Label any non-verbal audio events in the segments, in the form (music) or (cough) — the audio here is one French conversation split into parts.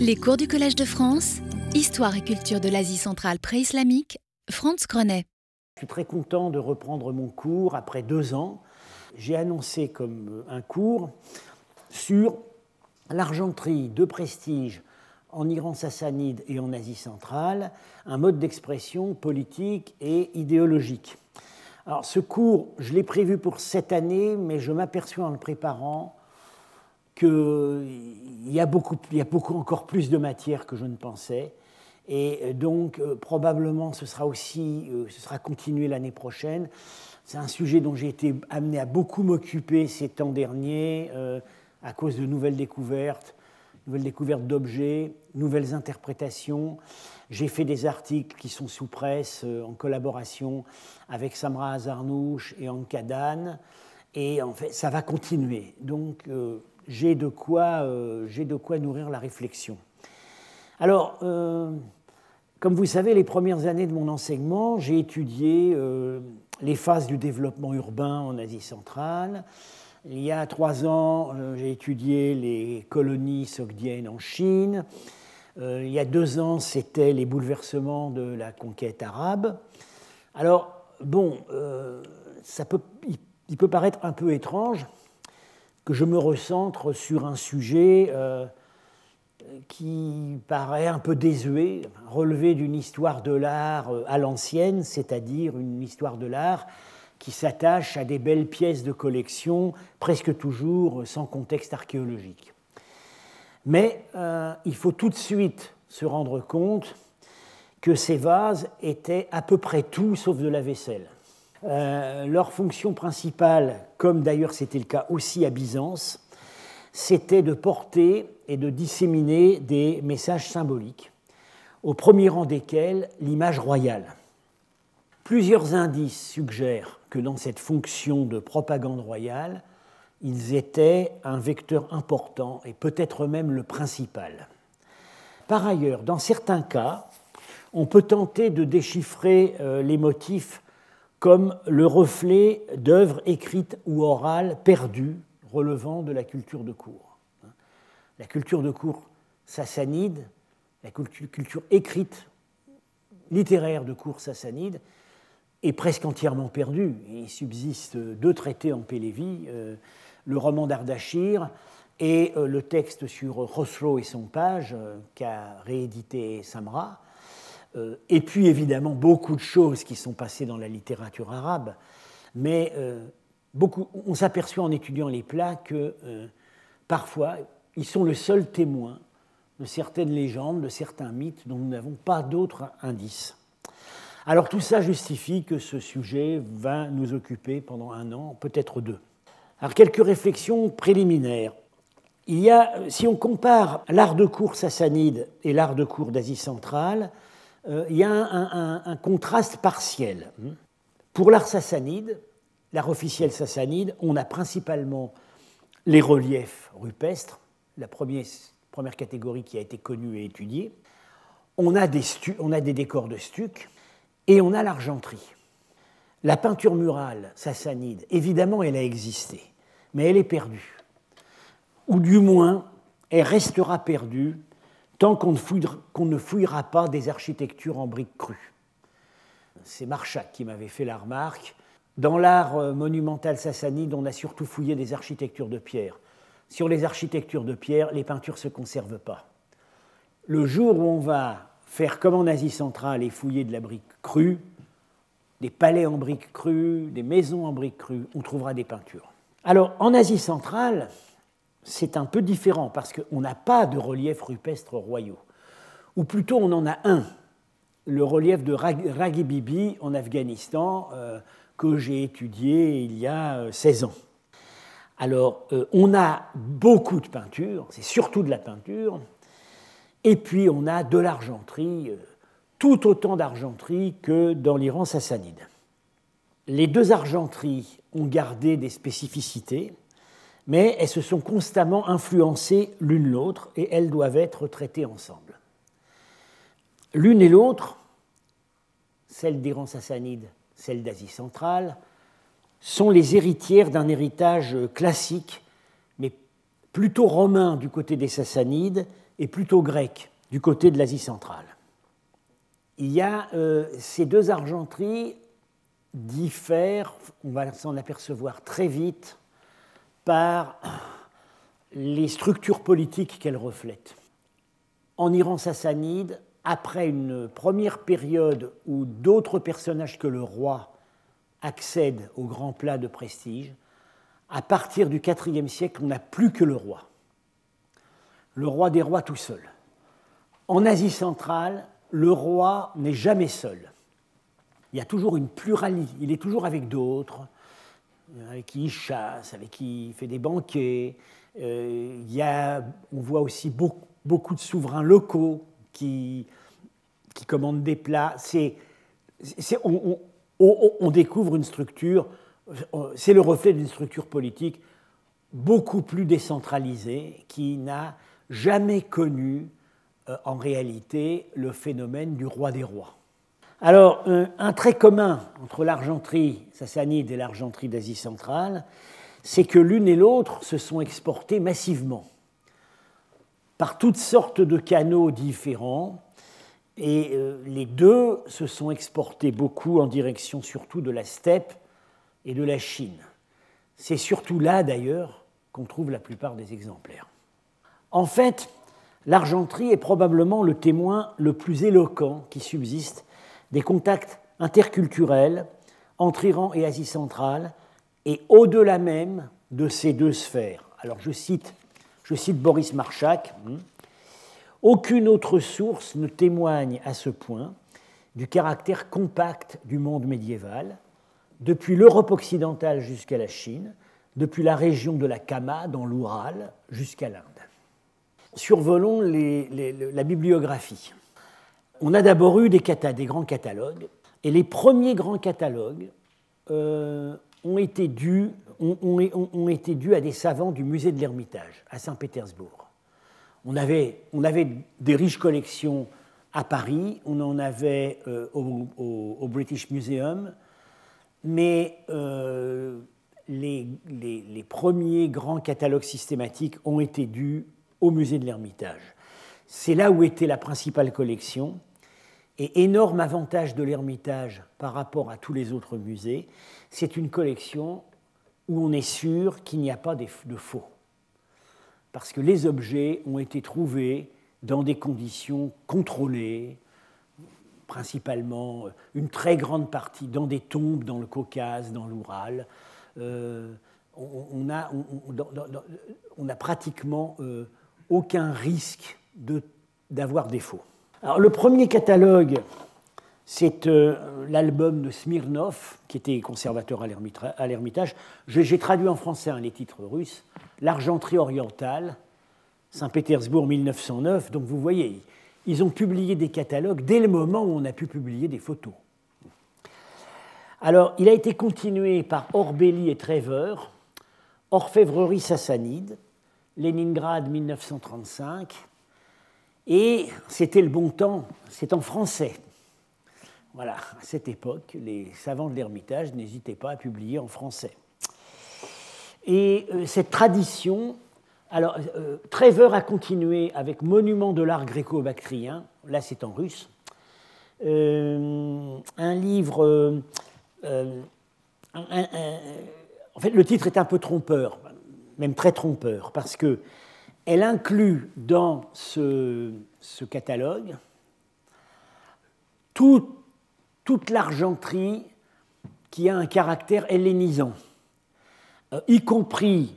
Les cours du Collège de France, Histoire et culture de l'Asie centrale pré-islamique, Franz Grenet. Je suis très content de reprendre mon cours après deux ans. J'ai annoncé comme un cours sur l'argenterie de prestige en Iran sassanide et en Asie centrale, un mode d'expression politique et idéologique. Alors ce cours, je l'ai prévu pour cette année, mais je m'aperçois en le préparant qu'il y, il y a beaucoup encore plus de matière que je ne pensais. Et donc, euh, probablement, ce sera aussi, euh, ce sera continué l'année prochaine. C'est un sujet dont j'ai été amené à beaucoup m'occuper ces temps derniers, euh, à cause de nouvelles découvertes, nouvelles découvertes d'objets, nouvelles interprétations. J'ai fait des articles qui sont sous presse en collaboration avec Samra Azarnouch et Ankadan. Et en fait, ça va continuer. Donc, j'ai de, quoi, euh, de quoi nourrir la réflexion. Alors, euh, comme vous savez, les premières années de mon enseignement, j'ai étudié euh, les phases du développement urbain en Asie centrale. Il y a trois ans, j'ai étudié les colonies sogdiennes en Chine. il y a deux ans, c'était les bouleversements de la conquête arabe. Alors, bon, ça peut, il peut paraître un peu étrange que je me recentre sur un sujet euh, qui paraît un peu désuet, relevé d'une histoire de l'art euh, à l'ancienne, c'est-à-dire une histoire de l'art qui s'attache à des belles pièces de collection, presque toujours sans contexte archéologique. Mais euh, il faut tout de suite se rendre compte que ces vases étaient à peu près tout sauf de la vaisselle. Euh, leur fonction principale, comme d'ailleurs c'était le cas aussi à Byzance, c'était de porter et de disséminer des messages symboliques, au premier rang desquels l'image royale. Plusieurs indices suggèrent que dans cette fonction de propagande royale, ils étaient un vecteur important et peut-être même le principal. Par ailleurs, dans certains cas, on peut tenter de déchiffrer euh, les motifs comme le reflet d'œuvres écrites ou orales perdues relevant de la culture de cour. La culture de cour sassanide, la culture écrite, littéraire de cour sassanide, est presque entièrement perdue. Il subsiste deux traités en Pélévi, euh, le roman d'Ardachir et euh, le texte sur Khosrow et son page euh, qu'a réédité Samra. Euh, et puis évidemment beaucoup de choses qui sont passées dans la littérature arabe, mais euh, beaucoup, on s'aperçoit en étudiant les plats que euh, parfois ils sont le seul témoin de certaines légendes, de certains mythes dont nous n'avons pas d'autres indices. Alors tout ça justifie que ce sujet va nous occuper pendant un an, peut-être deux. Alors quelques réflexions préliminaires. Il y a, si on compare l'art de cour sassanide et l'art de cour d'Asie centrale, il y a un, contraste partiel. Pour l'art sassanide, l'art officiel sassanide, on a principalement les reliefs rupestres, la première, première catégorie qui a été connue et étudiée. On a des, on a des décors de stuc et on a l'argenterie. La peinture murale sassanide, évidemment, elle a existé, mais elle est perdue. Ou du moins, elle restera perdue tant qu'on ne, fouillera, pas des architectures en briques crues. C'est Marchak qui m'avait fait la remarque. Dans l'art euh, monumental sassanide, on a surtout fouillé des architectures de pierre. Sur les architectures de pierre, les peintures ne se conservent pas. Le jour où on va faire comme en Asie centrale et fouiller de la brique crue, des palais en briques crues, des maisons en briques crues, on trouvera des peintures. Alors, en Asie centrale, c'est un peu différent parce qu'on n'a pas de relief rupestre royaux. Ou plutôt, on en a un, le relief de Ragibibi en Afghanistan, euh, que j'ai étudié il y a 16 euh, ans. Alors, euh, on a beaucoup de peinture, c'est surtout de la peinture, et puis on a de l'argenterie, tout autant d'argenterie que dans l'Iran sassanide. Les deux argenteries ont gardé des spécificités mais elles se sont constamment influencées l'une l'autre et elles doivent être traitées ensemble. L'une et l'autre, celle d'Iran sassanide, celle d'Asie centrale, sont les héritières d'un héritage classique, mais plutôt romain du côté des sassanides est plutôt grec, du côté de l'Asie centrale. Il y a ces deux argenteries diffèrent, on va s'en apercevoir très vite, par les structures politiques qu'elles reflètent. En Iran sassanide, après une première période où d'autres personnages que le roi accèdent au grand plat de prestige, à partir du IVe siècle, on n'a plus que le roi. Le roi des rois tout seul. En Asie centrale, le roi n'est jamais seul il y a toujours une pluralité, il est toujours avec d'autres, avec qui il chasse, avec qui il fait des banquets. Euh, y a, on voit aussi beaucoup, de souverains locaux qui, qui commandent des plats. C'est, on, découvre une structure, c'est le reflet d'une structure politique beaucoup plus décentralisée qui n'a jamais connu euh, en réalité le phénomène du roi des rois. Alors, un trait commun entre l'argenterie sassanide et l'argenterie d'Asie centrale, c'est que l'une et l'autre se sont exportées massivement par toutes sortes de canaux différents, et euh, les deux se sont exportés beaucoup en direction surtout de la steppe et de la Chine. C'est surtout là, d'ailleurs, qu'on trouve la plupart des exemplaires. En fait, l'argenterie est probablement le témoin le plus éloquent qui subsiste des contacts interculturels entre Iran et Asie centrale et au-delà même de ces deux sphères. Alors je cite, je cite Boris Marchak. Hmm. Aucune autre source ne témoigne à ce point du caractère compact du monde médiéval, depuis l'Europe occidentale jusqu'à la Chine, depuis la région de la Kama dans l'Oural jusqu'à l'Inde. Survolons la bibliographie on a d'abord eu des, grands catalogues, et les premiers grands catalogues euh, ont, été dus, à des savants du musée de l'Ermitage, à Saint-Pétersbourg. On avait, on avait, des riches collections à Paris, on en avait euh, au, British Museum, mais euh, les, les, premiers grands catalogues systématiques ont été dus au musée de l'Ermitage. C'est là où était la principale collection, et énorme avantage de l'Ermitage par rapport à tous les autres musées, c'est une collection où on est sûr qu'il n'y a pas de faux. Parce que les objets ont été trouvés dans des conditions contrôlées, principalement une très grande partie dans des tombes dans le Caucase, dans l'Oural. Euh, on, a, pratiquement euh, aucun risque d'avoir des faux. Alors, le premier catalogue, c'est euh, l'album de Smirnov, qui était conservateur à l'Ermitage. J'ai traduit en français les titres russes. L'argenterie orientale, Saint-Pétersbourg 1909. Donc vous voyez, ils ont publié des catalogues dès le moment où on a pu publier des photos. Alors, il a été continué par Orbelli et Trevor, Orfèvrerie sassanide, Leningrad 1935, et c'était le bon temps, c'est en français. Voilà, à cette époque, les savants de l'Ermitage n'hésitaient pas à publier en français. Et euh, cette tradition, alors euh, Trevor a continué avec Monument de l'art gréco-bactrien, là c'est en russe, euh, un livre, en fait le titre est un peu trompeur, même très trompeur, parce que elle inclut dans ce, catalogue toute l'argenterie qui a un caractère hellénisant, euh, y compris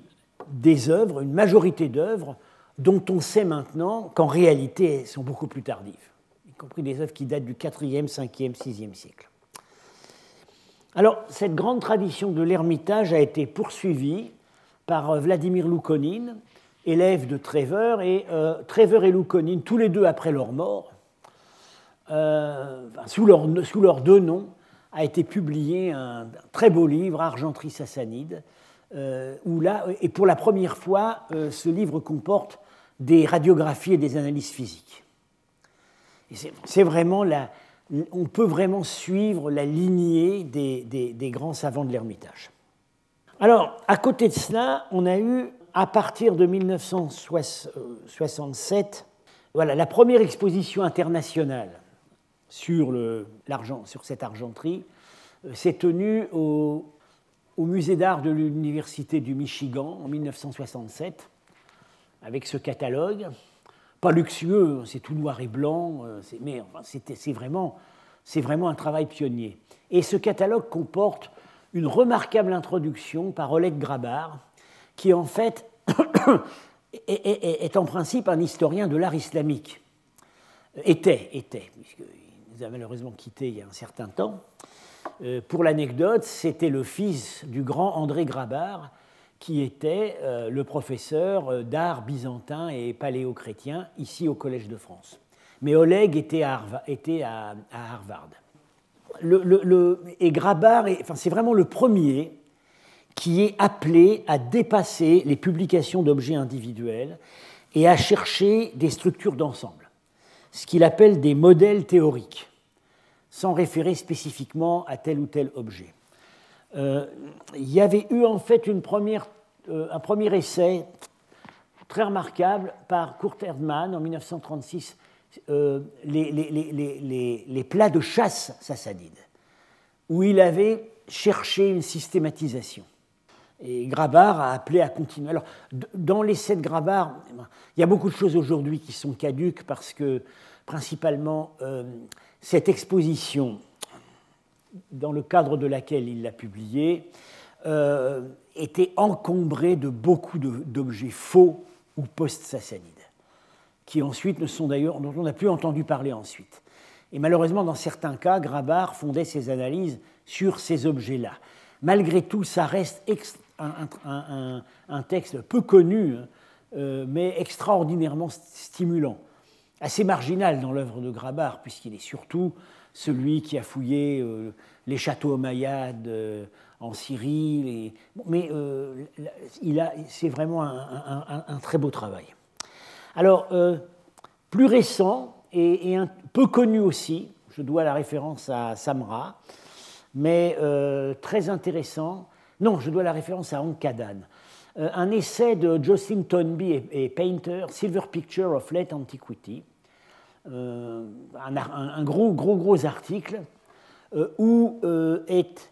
des œuvres, une majorité d'œuvres dont on sait maintenant qu'en réalité elles sont beaucoup plus tardives, y compris des œuvres qui datent du 4e, 5e, 6e siècle. Alors, cette grande tradition de l'Ermitage a été poursuivie par euh, Vladimir Loukonine, élèves de Trevor, et euh, Trevor et Loukonine, tous les deux après leur mort, euh, sous, leur, sous, leurs deux noms, a été publié un, très beau livre, Argenterie sassanide, euh, où là, et pour la première fois, ce livre comporte des radiographies et des analyses physiques. C'est vraiment la, on peut vraiment suivre la lignée des, des, des grands savants de l'Ermitage. Alors, à côté de cela, on a eu à partir de 1967 Voilà, la première exposition internationale sur, sur cette argenterie euh, s'est tenue au, musée d'art de l'Université du Michigan en 1967, avec ce catalogue. Pas luxueux, c'est tout noir et blanc, euh, mais c'est vraiment, vraiment un travail pionnier. Et ce catalogue comporte une remarquable introduction par Oleg Grabar, qui en fait (coughs) est, en principe un historien de l'art islamique. Était, était, puisqu'il nous a malheureusement quitté il y a un certain temps. Euh, pour l'anecdote, c'était le fils du grand André Grabar, qui était euh, le professeur euh, d'art byzantin et paléo-chrétien ici au Collège de France. Mais Oleg était à, Harvard. et Grabar, enfin, c'est vraiment le premier qui est appelé à dépasser les publications d'objets individuels et à chercher des structures d'ensemble, ce qu'il appelle des modèles théoriques, sans référer spécifiquement à tel ou tel objet. Euh, il y avait eu en fait une première, euh, un premier essai très remarquable par Kurt Erdmann en 1936, euh, les, plats de chasse sassanides, où il avait cherché une systématisation. Et Grabar a appelé à continuer. Alors, dans l'essai de Grabar, il y a beaucoup de choses aujourd'hui qui sont caduques parce que, principalement, euh, cette exposition, dans le cadre de laquelle il l'a publiée, euh, était encombrée de beaucoup d'objets faux ou post-sassanides, qui ensuite ne sont d'ailleurs, dont on n'a plus entendu parler ensuite. Et malheureusement, dans certains cas, Grabar fondait ses analyses sur ces objets-là. Malgré tout, ça reste un, texte peu connu, hein, euh, mais extraordinairement stimulant, assez marginal dans l'œuvre de Grabar, puisqu'il est surtout celui qui a fouillé euh, les châteaux omeyyades euh, en Syrie. Mais c'est vraiment un, très beau travail. Alors, plus récent et, un peu connu aussi, je dois la référence à Samra, mais très intéressant, non, je dois la référence à Ankadan. Euh, un essai de Jocelyn Tonby et, Painter, Silver Picture of Late Antiquity, euh, un, gros, gros, gros article euh, où est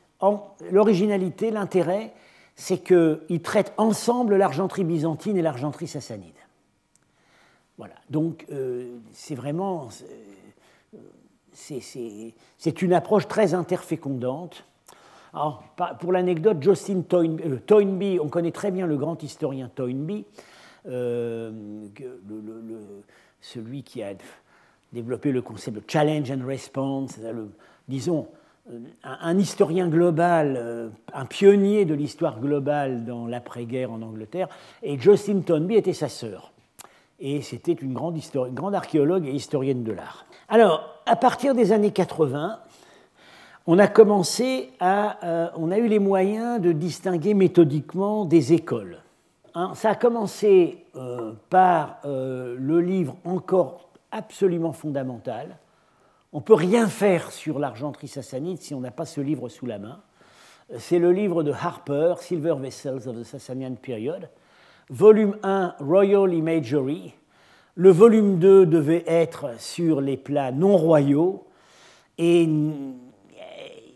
l'originalité, l'intérêt, c'est qu'ils traitent ensemble l'argenterie byzantine et l'argenterie sassanide. Voilà, donc c'est vraiment. C'est une approche très interfécondante alors, pour l'anecdote, Justin euh, Toynbee, on connaît très bien le grand historien Toynbee, euh, celui qui a développé le concept de challenge and response, disons, euh, un, historien global, un pionnier de l'histoire globale dans l'après-guerre en Angleterre, et Justin Toynbee était sa sœur. Et c'était une grande, une grande archéologue et historienne de l'art. Alors, à partir des années 80, on a commencé à, euh, on a eu les moyens de distinguer méthodiquement des écoles. Hein, ça a commencé euh, par euh, le livre encore absolument fondamental. On peut rien faire sur l'argenterie sassanide si on n'a pas ce livre sous la main. C'est le livre de Harper, Silver Vessels of the Sassanian Period, volume 1, Royal Imagery. Le volume 2 devait être sur les plats non royaux et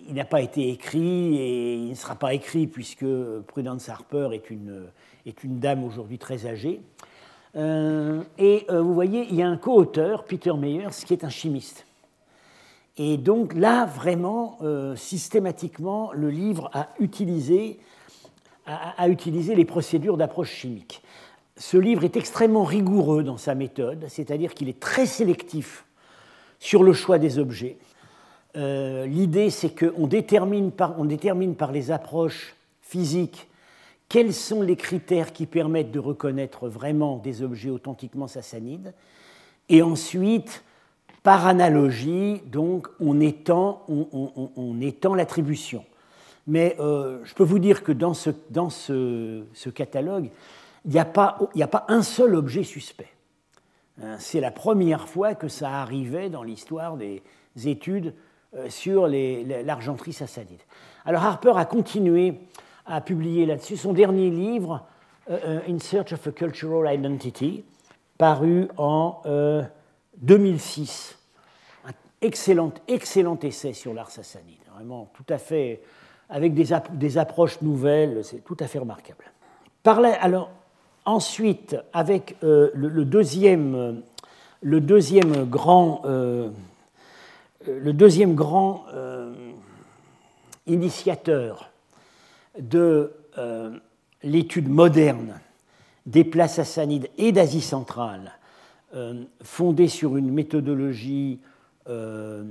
il n'a pas été écrit et il ne sera pas écrit puisque Prudence Harper est une, dame aujourd'hui très âgée. Euh, et euh, vous voyez, il y a un co-auteur, Peter Meyers, qui est un chimiste. Et donc là, vraiment, euh, systématiquement, le livre a utilisé, a, utilisé les procédures d'approche chimique. Ce livre est extrêmement rigoureux dans sa méthode, c'est-à-dire qu'il est très sélectif sur le choix des objets. Euh, l'idée, c'est qu'on détermine, par, détermine par les approches physiques quels sont les critères qui permettent de reconnaître vraiment des objets authentiquement sassanides. Et ensuite, par analogie, donc, on étend, on, étend l'attribution. Mais euh, je peux vous dire que dans ce, catalogue, il n'y a, pas, un seul objet suspect. Hein, c'est la première fois que ça arrivait dans l'histoire des études sur l'argenterie sassanide. Alors Harper a continué à publier là-dessus son dernier livre, euh, euh, In Search of a Cultural Identity, paru en 2006. Un excellent, excellent essai sur l'art sassanide, vraiment tout à fait, avec des, des approches nouvelles, c'est tout à fait remarquable. alors, ensuite, avec le, deuxième, le deuxième grand, le deuxième grand initiateur de euh, l'étude moderne des places sassanides et d'Asie centrale, euh, fondée sur une méthodologie euh,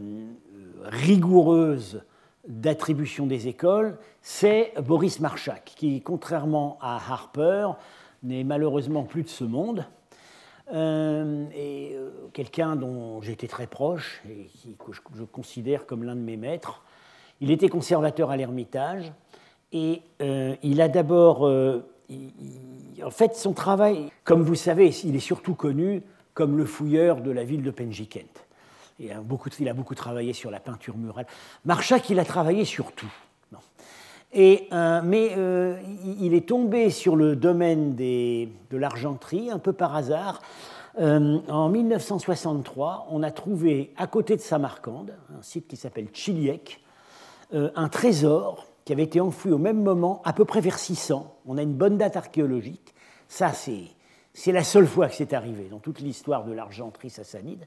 rigoureuse d'attribution des écoles, c'est Boris Marchak, qui, contrairement à Harper, n'est malheureusement plus de ce monde. Et quelqu'un dont j'étais très proche et que je considère comme l'un de mes maîtres, il était conservateur à l'Ermitage et euh, il a d'abord. Euh, en fait, son travail, comme vous savez, il est surtout connu comme le fouilleur de la ville de Penjikent. Il a beaucoup, il a beaucoup travaillé sur la peinture murale. Marchak, il a travaillé sur tout. Euh, mais il est tombé sur le domaine de l'argenterie un peu par hasard. en 1963, on a trouvé à côté de Samarcande, un site qui s'appelle Chiliek, euh, un trésor qui avait été enfoui au même moment, à peu près vers 600. On a une bonne date archéologique. Ça, c'est la seule fois que c'est arrivé dans toute l'histoire de l'argenterie sassanide,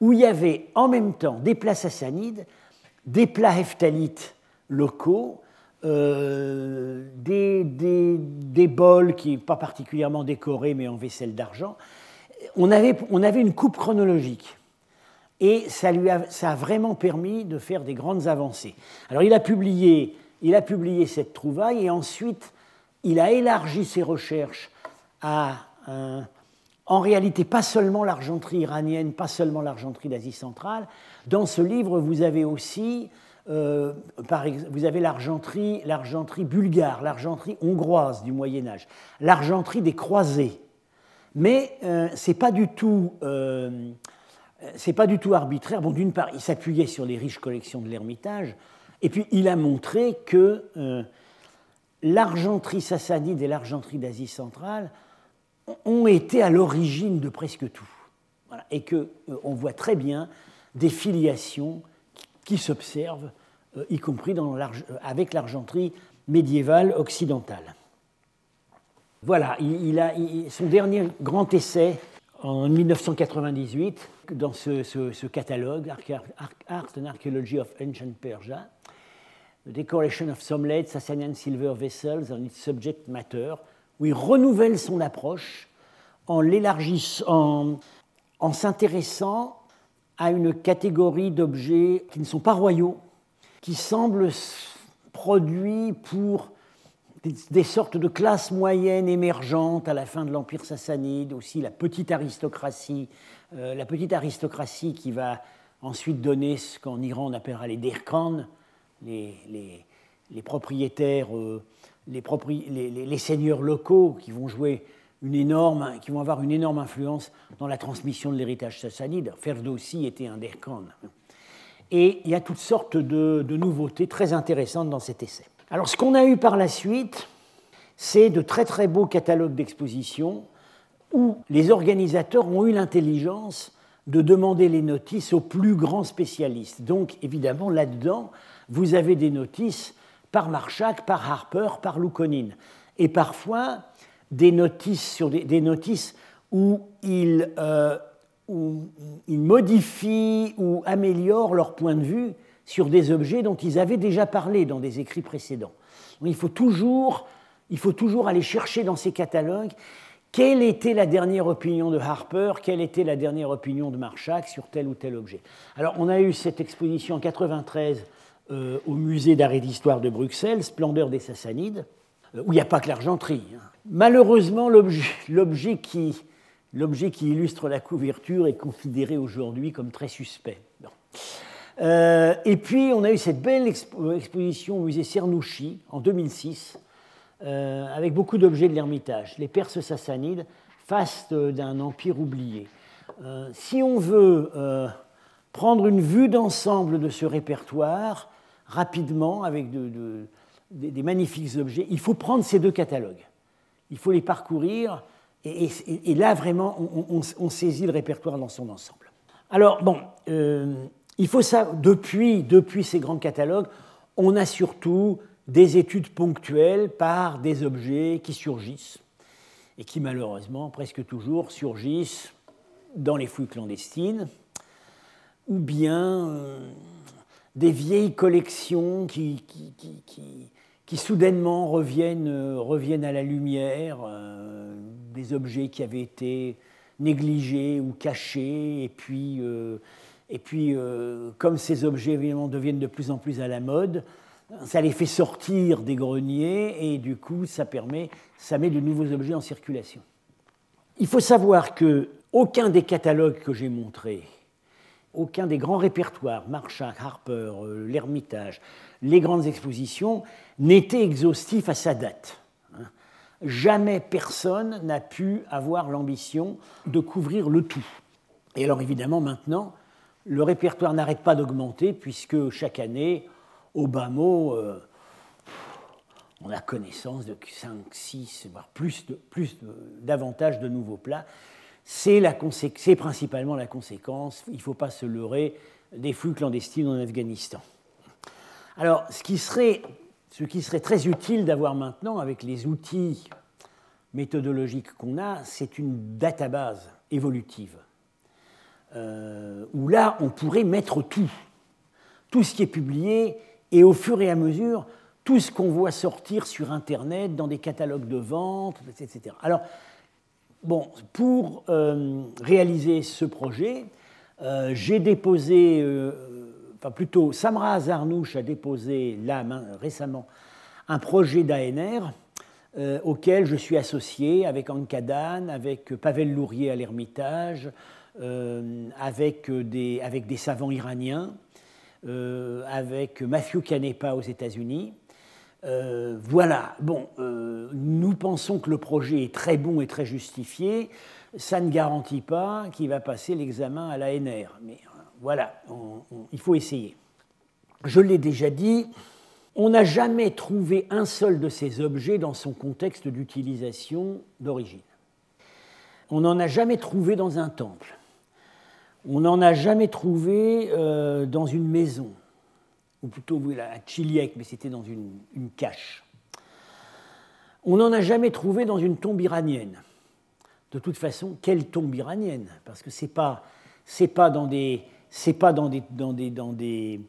où il y avait en même temps des plats sassanides, des plats heftalites locaux, euh, des, bols qui pas particulièrement décorés mais en vaisselle d'argent. On avait, on avait une coupe chronologique. Et ça, lui a, ça a vraiment permis de faire des grandes avancées. Alors il a publié, il a publié cette trouvaille et ensuite il a élargi ses recherches à, en réalité, pas seulement l'argenterie iranienne, pas seulement l'argenterie d'Asie centrale. Dans ce livre, vous avez aussi euh, vous avez l'argenterie, bulgare, l'argenterie hongroise du Moyen Âge, l'argenterie des croisés. Mais euh, ce n'est pas du tout euh, c'est pas du tout arbitraire. Bon, d'une part, il s'appuyait sur les riches collections de l'Ermitage, et puis il a montré que euh, l'argenterie sassanide et l'argenterie d'Asie centrale ont été à l'origine de presque tout. Et euh, on voit très bien des filiations qui, s'observent, y compris dans avec l'argenterie médiévale occidentale. Voilà, son dernier grand essai en 1998 dans ce, catalogue, Art and Archaeology of Ancient Persia, The Decoration of some late Sassanian Silver Vessels and its Subject Matter, où il renouvelle son approche en l'élargissant, en s'intéressant à une catégorie d'objets qui ne sont pas royaux, qui semblent produits pour des, sortes de classes moyennes émergentes à la fin de l'Empire sassanide, aussi la petite aristocratie, euh, la petite aristocratie qui va ensuite donner ce qu'en Iran on appellera les derkans, les, les, propriétaires, euh, les, seigneurs locaux qui vont jouer une énorme, qui vont avoir une énorme influence dans la transmission de l'héritage sassanide. Ferdowsi était un derkan. Et il y a toutes sortes de nouveautés très intéressantes dans cet essai. Alors ce qu'on a eu par la suite, c'est de très très beaux catalogues d'exposition où les organisateurs ont eu l'intelligence de demander les notices aux plus grands spécialistes. Donc évidemment là-dedans, vous avez des notices par Marchak, par Harper, par Loukonine. Et parfois des notices, sur des, notices où ils, euh, où ils modifient ou améliorent leur point de vue sur des objets dont ils avaient déjà parlé dans des écrits précédents. il faut toujours, il faut toujours aller chercher dans ces catalogues quelle était la dernière opinion de Harper, quelle était la dernière opinion de Marchak sur tel ou tel objet. Alors, on a eu cette exposition en 93 euh, au musée d'art et d'histoire de Bruxelles, Splendeur des Sassanides, euh, où il n'y a pas que l'argenterie. Hein. Malheureusement, l'objet qui, qui, illustre la couverture est considéré aujourd'hui comme très suspect. Euh, et puis, on a eu cette belle exposition au musée Cernouchi en 2006, euh, avec beaucoup d'objets de l'Ermitage, les Perses sassanides, face d'un empire oublié. Euh, si on veut prendre une vue d'ensemble de ce répertoire, rapidement, avec des magnifiques objets, il faut prendre ces deux catalogues. Il faut les parcourir Et, là, vraiment, on, saisit le répertoire dans son ensemble. Alors, bon, euh, il faut ça, depuis, depuis ces grands catalogues, on a surtout des études ponctuelles par des objets qui surgissent et qui malheureusement, presque toujours, surgissent dans les fouilles clandestines, ou bien euh, des vieilles collections qui, qui, soudainement reviennent, euh, reviennent, à la lumière, euh, des objets qui avaient été négligés ou cachés, et puis, et puis comme ces objets évidemment deviennent de plus en plus à la mode, ça les fait sortir des greniers et du coup ça permet, ça met de nouveaux objets en circulation. Il faut savoir que aucun des catalogues que j'ai montrés, aucun des grands répertoires, Marchak, Harper, euh, l'Ermitage, les grandes expositions, n'était exhaustif à sa date. Hein. Jamais personne n'a pu avoir l'ambition de couvrir le tout. Et alors évidemment maintenant, le répertoire n'arrête pas d'augmenter puisque chaque année, au bas mot, euh, on a connaissance de 5, 6, voire plus, de, plus davantage de nouveaux plats. C'est principalement la conséquence, il ne faut pas se leurrer, des flux clandestines en Afghanistan. Alors, ce qui serait, très utile d'avoir maintenant avec les outils méthodologiques qu'on a, c'est une database évolutive, euh, où là, on pourrait mettre tout, tout ce qui est publié, et au fur et à mesure, tout ce qu'on voit sortir sur Internet, dans des catalogues de vente, etc. Alors, bon, pour euh, réaliser ce projet, euh, j'ai déposé, euh, enfin plutôt, Samra Azarnouch a déposé là récemment un projet d'ANR auquel je suis associé avec Ankadan, avec Pavel Lourier à l'Ermitage, avec des, avec, des, savants iraniens. Avec Matthew Canepa aux États-Unis. Euh, voilà, bon, euh, nous pensons que le projet est très bon et très justifié. Ça ne garantit pas qu'il va passer l'examen à l'ANR. Mais voilà, il faut essayer. Je l'ai déjà dit, on n'a jamais trouvé un seul de ces objets dans son contexte d'utilisation d'origine. On n'en a jamais trouvé dans un temple. On n'en a jamais trouvé euh, dans une maison, ou plutôt à Chiliec, mais c'était dans une, cache. On n'en a jamais trouvé dans une tombe iranienne. De toute façon, quelle tombe iranienne? Parce que ce n'est pas, pas dans des, pas dans des, dans des, dans des,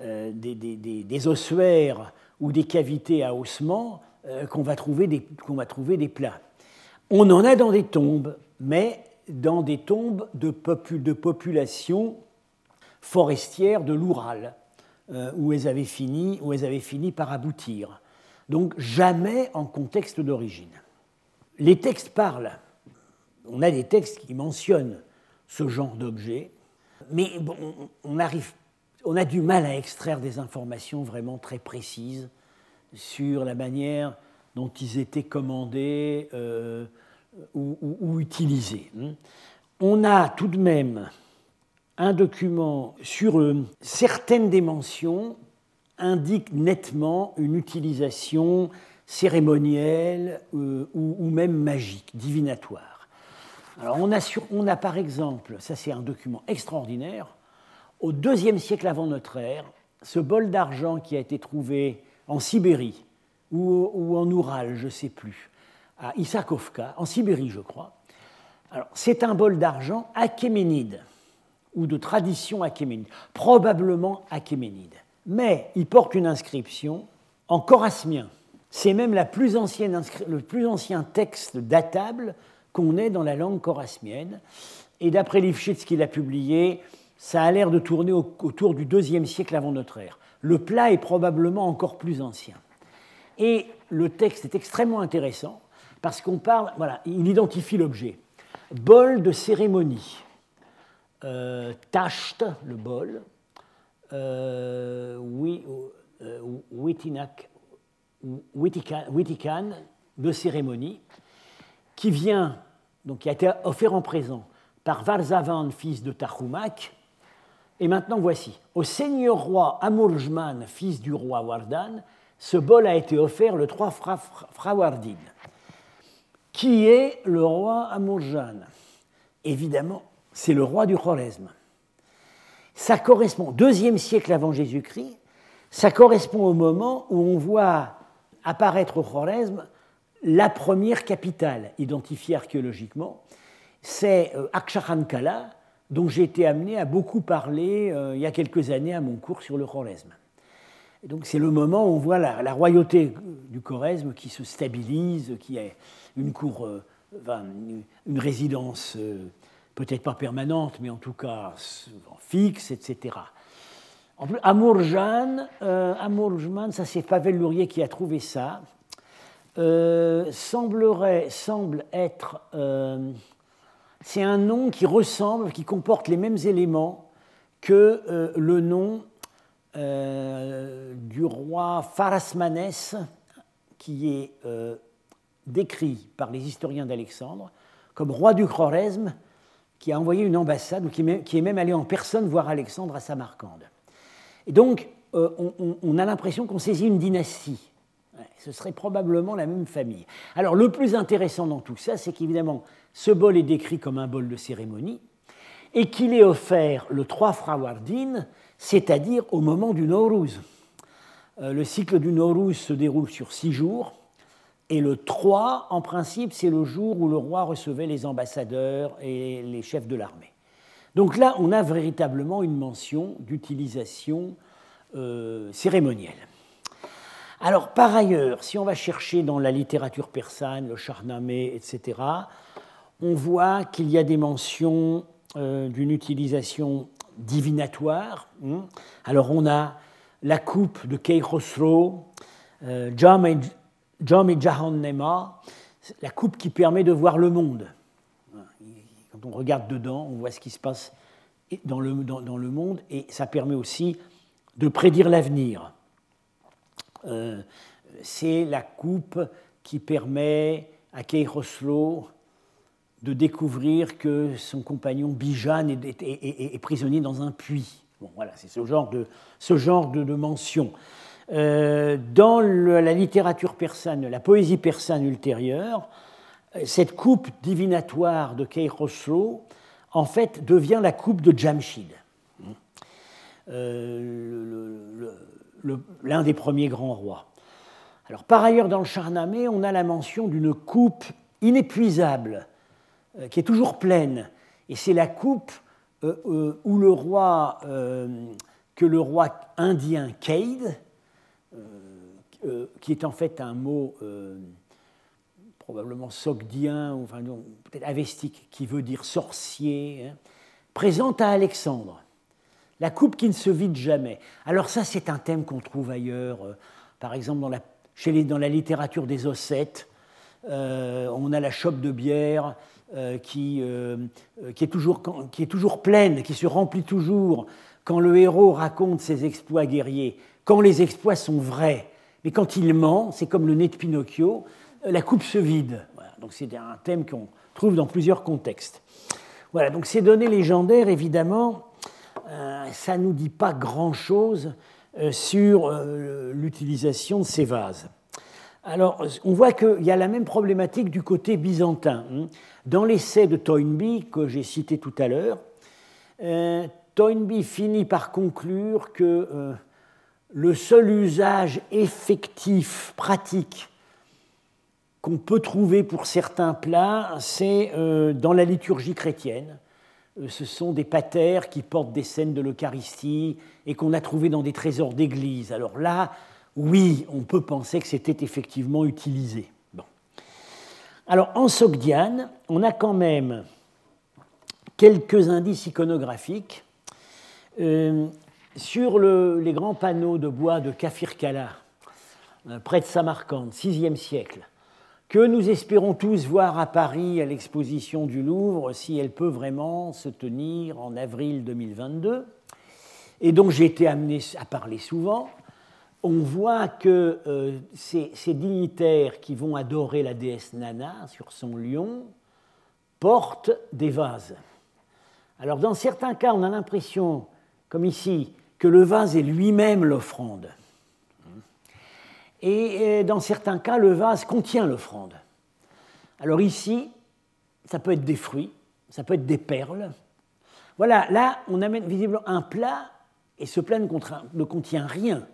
euh, des, des, ossuaires ou des cavités à ossements euh, qu'on va, trouver des, qu'on va trouver des plats. On en a dans des tombes, mais dans des tombes de, populations forestières de l'Oural, où, elles avaient fini, où elles avaient fini par aboutir. Donc jamais en contexte d'origine. Les textes parlent. On a des textes qui mentionnent ce genre d'objet, mais on, arrive, on a du mal à extraire des informations vraiment très précises sur la manière dont ils étaient commandés, euh, ou, ou, hein. On a tout de même un document sur euh, certaines dimensions indique nettement une utilisation cérémonielle euh, ou, même magique, divinatoire. Alors on a, par exemple, ça c'est un document extraordinaire, au deuxième siècle avant notre ère, ce bol d'argent qui a été trouvé en Sibérie ou, en Oural, je ne sais plus, à Issakovka, en Sibérie, je crois. c'est un bol d'argent achéménide, ou de tradition achéménide, probablement achéménide. Mais il porte une inscription en chorasmien. C'est même la plus ancienne, le plus ancien texte datable qu'on ait dans la langue chorasmienne. Et d'après Lifshitz qu'il a publié, ça a l'air de tourner autour du deuxième siècle avant notre ère. Le plat est probablement encore plus ancien. Et le texte est extrêmement intéressant parce qu'on parle, voilà, il identifie l'objet. Bol de cérémonie, euh, tacht, le bol, euh, euh witikan, de cérémonie, qui vient, donc qui a été offert en présent par Varzavan, fils de Tachumak. Et maintenant, voici. Au seigneur roi Amurjman, fils du roi Wardan, ce bol a été offert le 3 Frawardin. Qui est le roi Amurjan Évidemment, c'est le roi du Khwarezm. Ça correspond, deuxième siècle avant Jésus-Christ, ça correspond au moment où on voit apparaître au Khwarezm la première capitale identifiée archéologiquement. C'est euh, Kala, dont j'ai été amené à beaucoup parler euh, il y a quelques années à mon cours sur le Khwarezm. donc c'est le moment où on voit la, royauté du Khwarezm qui se stabilise, qui est une cour, euh, une, résidence peut-être pas permanente, mais en tout cas fixe, etc. En plus, Amourjan, euh, ça c'est Pavel Lourier qui a trouvé ça, euh, semblerait, semble être, euh, c'est un nom qui ressemble, qui comporte les mêmes éléments que euh, le nom du roi Pharasmanès, qui est décrit par les historiens d'Alexandre comme roi du Khwarezm, qui a envoyé une ambassade, ou qui est même allé en personne voir Alexandre à Samarcande. Et donc, euh, on, a l'impression qu'on saisit une dynastie. ce serait probablement la même famille. Alors, le plus intéressant dans tout ça, c'est qu'évidemment, ce bol est décrit comme un bol de cérémonie et qu'il est offert le 3 Frawardin, c'est-à-dire au moment du Nowruz. Euh, le cycle du Nowruz se déroule sur six jours. Et le 3, en principe, c'est le jour où le roi recevait les ambassadeurs et les chefs de l'armée. Donc là, on a véritablement une mention d'utilisation euh, cérémonielle. Alors, par ailleurs, si on va chercher dans la littérature persane, le Shahnameh, etc., on voit qu'il y a des mentions euh, d'une utilisation divinatoire. Hein. Alors, on a la coupe de Kei Khosrow, euh, Jami Jahannema, la coupe qui permet de voir le monde on regarde dedans, on voit ce qui se passe dans le, dans, le monde et ça permet aussi de prédire l'avenir. Euh, c'est la coupe qui permet à Keiroslo de découvrir que son compagnon Bijan est, prisonnier dans un puits. Bon, voilà, c'est ce genre de, ce genre de, mention. Euh, dans la littérature persane, la poésie persane ultérieure, cette coupe divinatoire de Khosrow, en fait, devient la coupe de Jamshid, euh, l'un des premiers grands rois. Alors, par ailleurs, dans le Shahnameh, on a la mention d'une coupe inépuisable, euh, qui est toujours pleine. Et c'est la coupe euh, où le roi, que le roi indien Cade, qui est en fait un mot probablement sogdien, ou enfin, peut-être avestique, qui veut dire sorcier, hein, présente à Alexandre. La coupe qui ne se vide jamais. Alors ça, c'est un thème qu'on trouve ailleurs, euh, par exemple dans la, chez les, dans la littérature des Ossettes. Euh, on a la chope de bière euh, qui, qui, est toujours, qui est toujours pleine, qui se remplit toujours quand le héros raconte ses exploits guerriers, quand les exploits sont vrais. Mais quand il ment, c'est comme le nez de Pinocchio, la coupe se vide. donc c'est un thème qu'on trouve dans plusieurs contextes. Voilà, donc ces données légendaires, évidemment, euh, ça ne nous dit pas grand-chose euh, sur euh, l'utilisation de ces vases. Alors, on voit qu'il y a la même problématique du côté byzantin. Hein. Dans l'essai de Toynbee, que j'ai cité tout à l'heure, Toynbee finit par conclure que le seul usage effectif, pratique, qu'on peut trouver pour certains plats, c'est euh, dans la liturgie chrétienne. Euh, ce sont des patères qui portent des scènes de l'Eucharistie et qu'on a trouvées dans des trésors d'église. Alors là, oui, on peut penser que c'était effectivement utilisé. Alors en Sogdiane, on a quand même quelques indices iconographiques. Euh, sur les grands panneaux de bois de Kafir-Kala, près de Samarcande, 6e siècle, que nous espérons tous voir à Paris à l'exposition du Louvre, si elle peut vraiment se tenir en avril 2022, et dont j'ai été amené à parler souvent, on voit que euh, ces, dignitaires qui vont adorer la déesse Nana sur son lion portent des vases. Alors dans certains cas, on a l'impression, comme ici, que le vase est lui-même l'offrande. Et dans certains cas, le vase contient l'offrande. Alors ici, ça peut être des fruits, ça peut être des perles. Voilà, là, on amène visiblement un plat, et ce plat ne contient rien.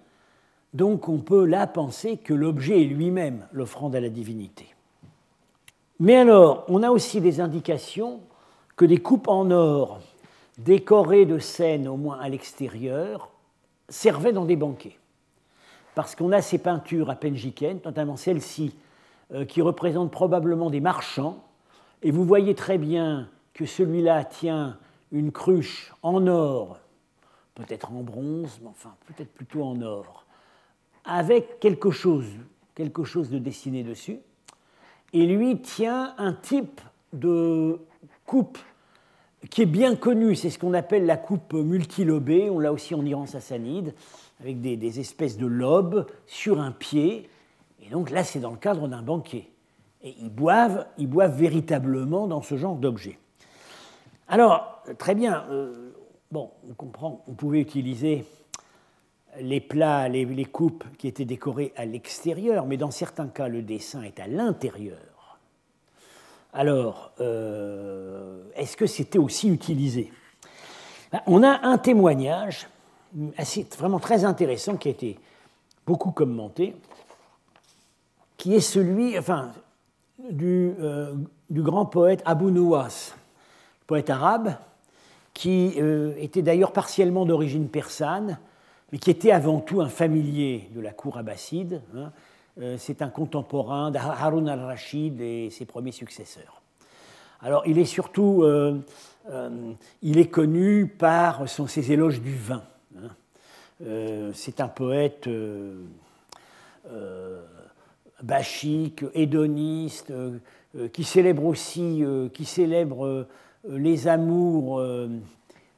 Donc on peut là penser que l'objet est lui-même l'offrande à la divinité. Mais alors, on a aussi des indications que des coupes en or décorées de scènes, au moins à l'extérieur, servaient dans des banquets. Parce qu'on a ces peintures à Penjiken, notamment celle-ci, euh, qui représente probablement des marchands, et vous voyez très bien que celui-là tient une cruche en or, peut-être en bronze, mais enfin peut-être plutôt en or, avec quelque chose, quelque chose de dessiné dessus, et lui tient un type de coupe qui est bien connu, c'est ce qu'on appelle la coupe multilobée, on l'a aussi en Iran sassanide, avec des, des, espèces de lobes sur un pied, et donc là c'est dans le cadre d'un banquet. Et ils boivent, ils boivent véritablement dans ce genre d'objet. Alors, très bien, euh, bon, on comprend, on pouvait utiliser les plats, les, coupes qui étaient décorées à l'extérieur, mais dans certains cas, le dessin est à l'intérieur. Alors, euh, est-ce que c'était aussi utilisé? Ben, On a un témoignage vraiment très intéressant qui a été beaucoup commenté, qui est celui euh, du grand poète Abu Nuwas, poète arabe, qui euh, était d'ailleurs partiellement d'origine persane, mais qui était avant tout un familier de la cour abbasside. Hein. Euh, c'est un contemporain d'Harun al-Rashid et ses premiers successeurs. Alors, il est surtout, euh, euh, il est connu par son, ses éloges du vin. Hein. c'est un poète bachique, hédoniste, qui célèbre aussi, qui célèbre les amours,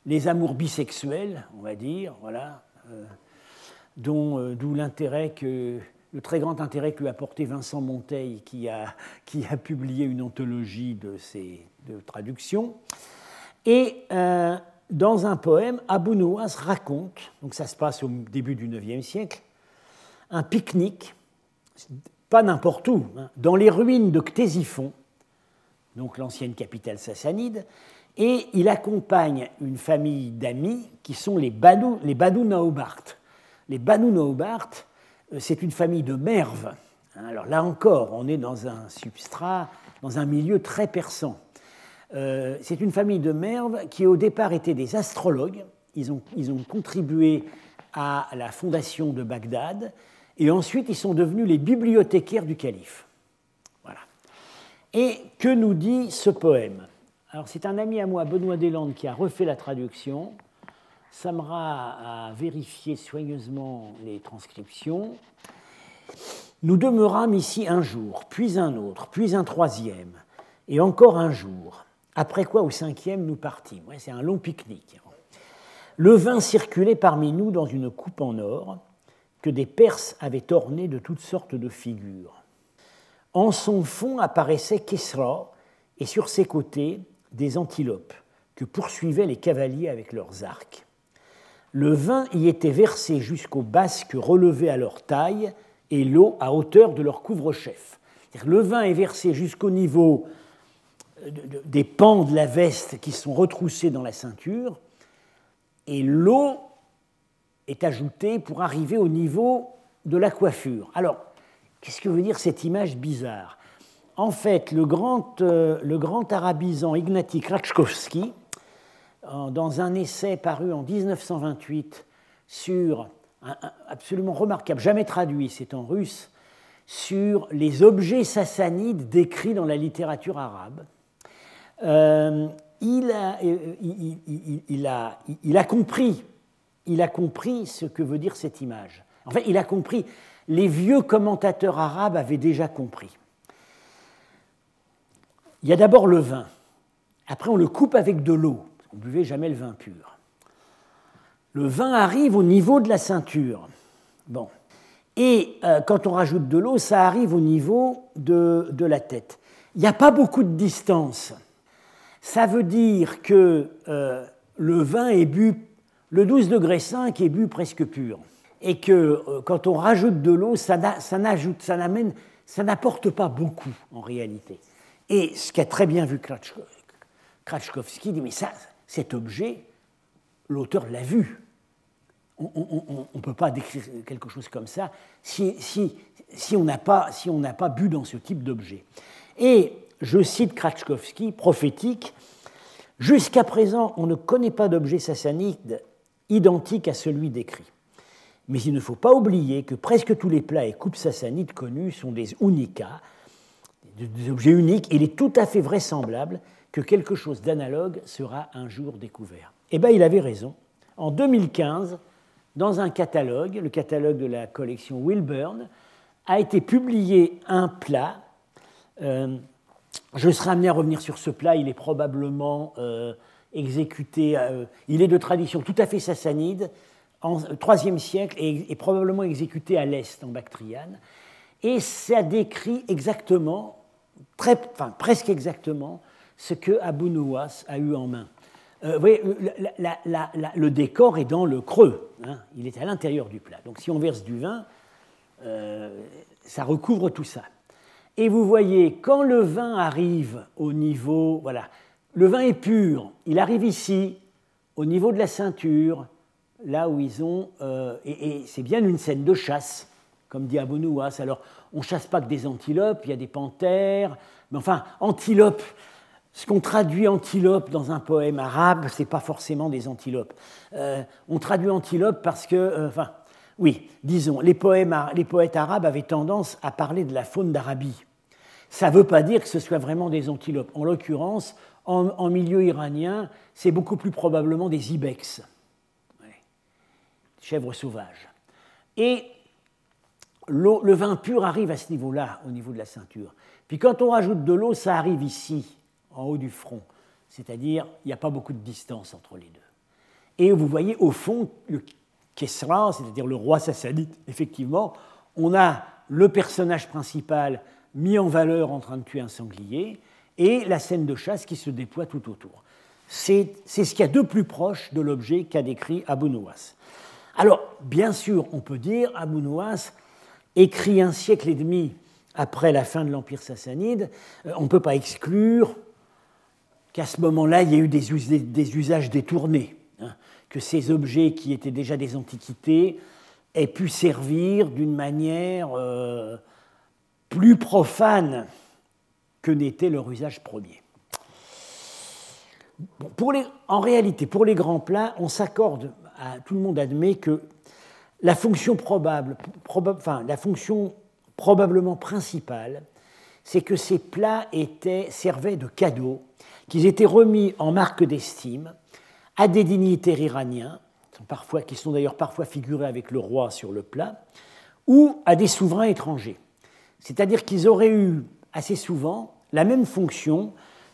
les amours bisexuels, on va dire, voilà, euh, d'où l'intérêt que le très grand intérêt que lui a porté Vincent Monteil, qui a, qui publié une anthologie de de traductions. Et euh, dans un poème, Abu Nuwas raconte, donc ça se passe au début du IXe siècle, un pique-nique, pas n'importe où, hein, dans les ruines de Ctésiphon, donc l'ancienne capitale sassanide, et il accompagne une famille d'amis qui sont les Banu, les Banu Naobart. Les Banu Naobart, c'est une famille de merves. Hein, alors là encore, on est dans un substrat, dans un milieu très persan. Euh, c'est une famille de merves qui au départ étaient des astrologues. Ils ont, ils ont contribué à la fondation de Bagdad et ensuite ils sont devenus les bibliothécaires du calife. Voilà. Et que nous dit ce poème? Alors c'est un ami à moi, Benoît Deslandes, qui a refait la traduction. Samra a vérifié soigneusement les transcriptions. Nous demeurâmes ici un jour, puis un autre, puis un troisième, et encore un jour. Après quoi, au cinquième, nous partîmes. c'est un long pique-nique. Le vin circulait parmi nous dans une coupe en or que des Perses avaient ornée de toutes sortes de figures. En son fond apparaissait Kesra, et sur ses côtés, des antilopes que poursuivaient les cavaliers avec leurs arcs. Le vin y était versé jusqu'aux basques relevées à leur taille et l'eau à hauteur de leur couvre-chef. Le vin est versé jusqu'au niveau euh, des pans de la veste qui sont retroussés dans la ceinture et l'eau est ajoutée pour arriver au niveau de la coiffure. Alors, qu'est-ce que veut dire cette image bizarre? En fait, le grand, euh, le grand arabisant Ignati Krakowski, dans un essai paru en 1928 sur, absolument remarquable, jamais traduit, c'est en russe, sur les objets sassanides décrits dans la littérature arabe, euh, il, a, euh, il, a, compris, il a compris ce que veut dire cette image. En fait, il a compris, les vieux commentateurs arabes avaient déjà compris. Il y a d'abord le vin. Après, on le coupe avec de l'eau. On ne buvait jamais le vin pur. Le vin arrive au niveau de la ceinture. Bon. Et euh, quand on rajoute de l'eau, ça arrive au niveau de, la tête. Il n'y a pas beaucoup de distance. Ça veut dire que euh, le vin est bu, le 12 degré 5 est bu presque pur. Et que euh, quand on rajoute de l'eau, ça, ça n'apporte pas beaucoup en réalité. Et ce qu'a très bien vu Kratchkovski, dit, mais ça, cet objet, l'auteur l'a vu. On ne peut pas décrire quelque chose comme ça si, on n'a pas, bu dans ce type d'objet. Et je cite Kratchkovski, prophétique, Jusqu'à présent, on ne connaît pas d'objet sassanide identique à celui décrit. Mais il ne faut pas oublier que presque tous les plats et coupes sassanides connus sont des unicats, des objets uniques. Il est tout à fait vraisemblable que quelque chose d'analogue sera un jour découvert. Eh bien, il avait raison. En 2015, dans un catalogue, le catalogue de la collection Wilburn, a été publié un plat euh, je serai amené à revenir sur ce plat. Il est probablement euh, exécuté, euh, il est de tradition tout à fait sassanide, en IIIe siècle, et, probablement exécuté à l'Est, en Bactriane. Et ça décrit exactement, très, enfin, presque exactement, ce que Abu Nuwas a eu en main. Euh, vous voyez, le décor est dans le creux, hein. il est à l'intérieur du plat. Donc si on verse du vin, ça recouvre tout ça. Et vous voyez, quand le vin arrive au niveau, voilà, le vin est pur, il arrive ici, au niveau de la ceinture, là où ils ont, euh, et, c'est bien une scène de chasse, comme dit Abonouas. Alors, on ne chasse pas que des antilopes, il y a des panthères, mais enfin, antilope, ce qu'on traduit antilope dans un poème arabe, ce n'est pas forcément des antilopes. Euh, on traduit antilope parce que, euh, enfin, oui, disons, les, poètes arabes avaient tendance à parler de la faune d'Arabie. Ça ne veut pas dire que ce soit vraiment des antilopes. En l'occurrence, en, milieu iranien, c'est beaucoup plus probablement des ibex, chèvres sauvages. Et le vin pur arrive à ce niveau-là, au niveau de la ceinture. Puis quand on rajoute de l'eau, ça arrive ici, en haut du front. C'est-à-dire, il n'y a pas beaucoup de distance entre les deux. Et vous voyez au fond le Kesra, c'est-à-dire le roi sassanide, effectivement, on a le personnage principal mis en valeur en train de tuer un sanglier, et la scène de chasse qui se déploie tout autour. C'est ce qu'il y a de plus proche de l'objet qu'a décrit Abu Nuwas. Alors, bien sûr, on peut dire Abu Nuwas écrit un siècle et demi après la fin de l'Empire sassanide, euh, on ne peut pas exclure qu'à ce moment-là, il y ait eu des, usages détournés, hein, que ces objets qui étaient déjà des antiquités aient pu servir d'une manière euh, plus profane que n'était leur usage premier. en réalité, pour les grands plats, on s'accorde, tout le monde admet que la fonction probable, enfin, la fonction probablement principale, c'est que ces plats étaient, servaient de cadeaux, qu'ils étaient remis en marque d'estime à des dignitaires iraniens, qui sont d'ailleurs parfois figurés avec le roi sur le plat, ou à des souverains étrangers. C'est-à-dire qu'ils auraient eu assez souvent la même fonction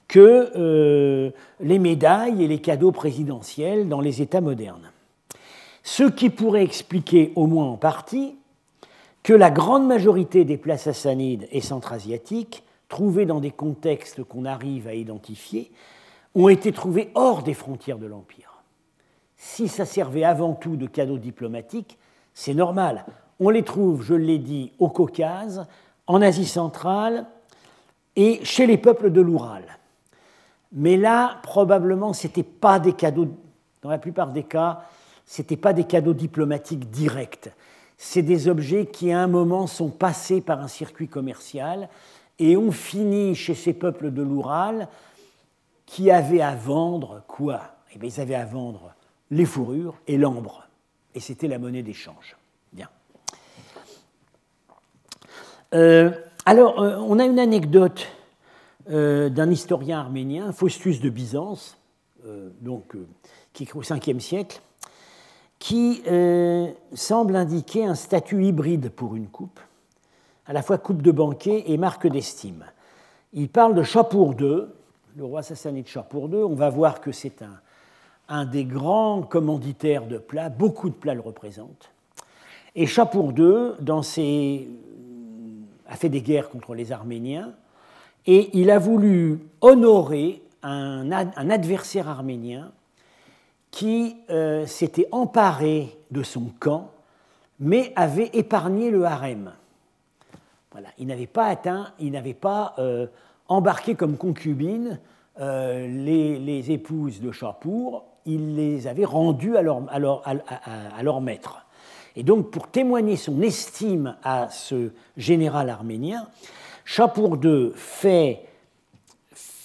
que euh, les médailles et les cadeaux présidentiels dans les États modernes. Ce qui pourrait expliquer, au moins en partie, que la grande majorité des plats sassanides et centra-asiatiques, trouvés dans des contextes qu'on arrive à identifier, ont été trouvés hors des frontières de l'Empire. Si ça servait avant tout de cadeaux diplomatiques, c'est normal. On les trouve, je l'ai dit, au Caucase, en Asie centrale et chez les peuples de l'Oural. Mais là, probablement, ce n'était pas des cadeaux, dans la plupart des cas, ce n'étaient pas des cadeaux diplomatiques directs. C'est des objets qui, à un moment, sont passés par un circuit commercial et ont fini chez ces peuples de l'Oural qui avaient à vendre quoi? Eh bien, Ils avaient à vendre les fourrures et l'ambre. Et c'était la monnaie d'échange. Euh, alors, euh, on a une anecdote euh, d'un historien arménien, Faustus de Byzance, donc, qui écrit au 5e siècle, qui semble indiquer un statut hybride pour une coupe, à la fois coupe de banquet et marque d'estime. Il parle de Chapour II, le roi sassanide Chapour II. On va voir que c'est un, un des grands commanditaires de plats, beaucoup de plats le représentent. Et Chapour II, dans ses a fait des guerres contre les Arméniens, et il a voulu honorer un, adversaire arménien qui euh, s'était emparé de son camp, mais avait épargné le harem. Voilà, il n'avait pas atteint, il n'avait pas euh, embarqué comme concubines euh, les, épouses de Chapour, il les avait rendues à leur, à leur maître. Et donc, pour témoigner son estime à ce général arménien, Chapour II fait,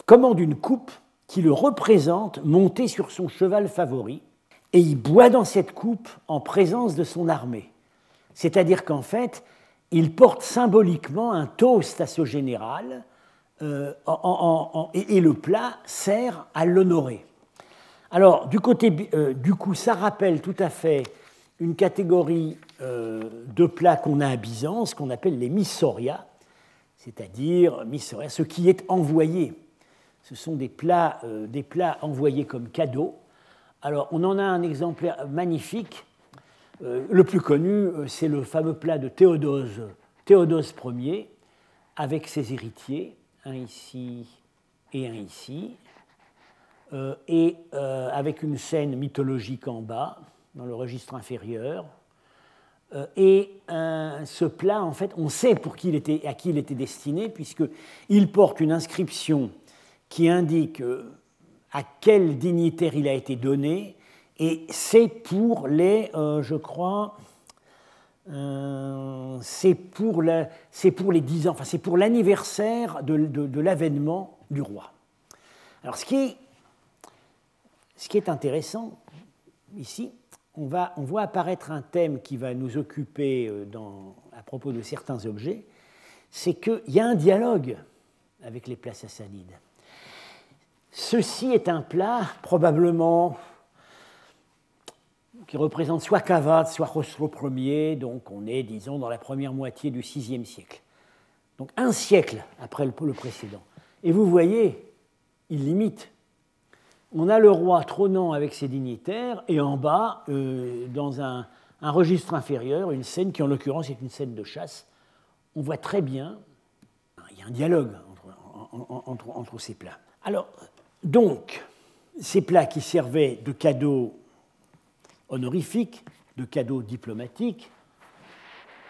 commande une coupe qui le représente monté sur son cheval favori, et il boit dans cette coupe en présence de son armée. C'est-à-dire qu'en fait, il porte symboliquement un toast à ce général, euh, et, le plat sert à l'honorer. Alors, euh, du coup, ça rappelle tout à fait une catégorie euh, de plats qu'on a à Byzance, qu'on appelle les missoria, c'est-à-dire missoria, ce qui est envoyé. Ce sont des plats, euh, des plats envoyés comme cadeaux. Alors, on en a un exemplaire magnifique. Euh, le plus connu, c'est le fameux plat de Théodose, Ier, avec ses héritiers, un ici et un ici, et avec une scène mythologique en bas dans le registre inférieur. Euh, et ce plat, en fait, on sait pour qui il était, à qui il était destiné, puisqu'il porte une inscription qui indique euh, à quel dignitaire il a été donné, et c'est pour les, euh, je crois, c'est pour, pour, les 10 ans, enfin c'est pour l'anniversaire de, l'avènement du roi. Alors ce qui est, ce qui est intéressant ici, on, va, on voit apparaître un thème qui va nous occuper euh, à propos de certains objets, c'est qu'il y a un dialogue avec les plats sassanides. Ceci est un plat probablement qui représente soit Kavad, soit Khosrow Ier, donc on est, disons, dans la première moitié du VIe siècle. Donc un siècle après le précédent. Et vous voyez, il limite on a le roi trônant avec ses dignitaires, et en bas, euh, dans un, registre inférieur, une scène qui en l'occurrence est une scène de chasse. On voit très bien, il y a un dialogue entre, ces plats. Alors, donc, ces plats qui servaient de cadeaux honorifiques, de cadeaux diplomatiques,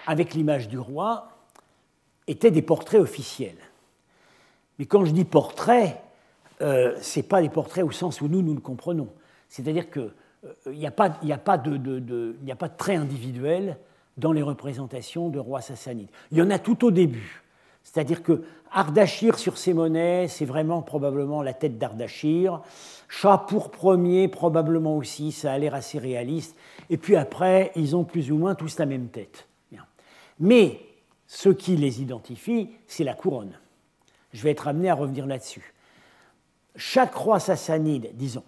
avec l'image du roi, étaient des portraits officiels. Mais quand je dis portrait, euh, ce n'est pas des portraits au sens où nous, nous le comprenons. C'est-à-dire qu'il n'y a, pas, de, de, de trait individuel dans les représentations de rois sassanides. Il y en a tout au début. C'est-à-dire que Ardachir sur ses monnaies, c'est vraiment probablement la tête d'Ardachir. pour premier, probablement aussi, ça a l'air assez réaliste. Et puis après, ils ont plus ou moins tous la même tête. Mais ce qui les identifie, c'est la couronne. Je vais être amené à revenir là-dessus chaque roi sassanide, disons,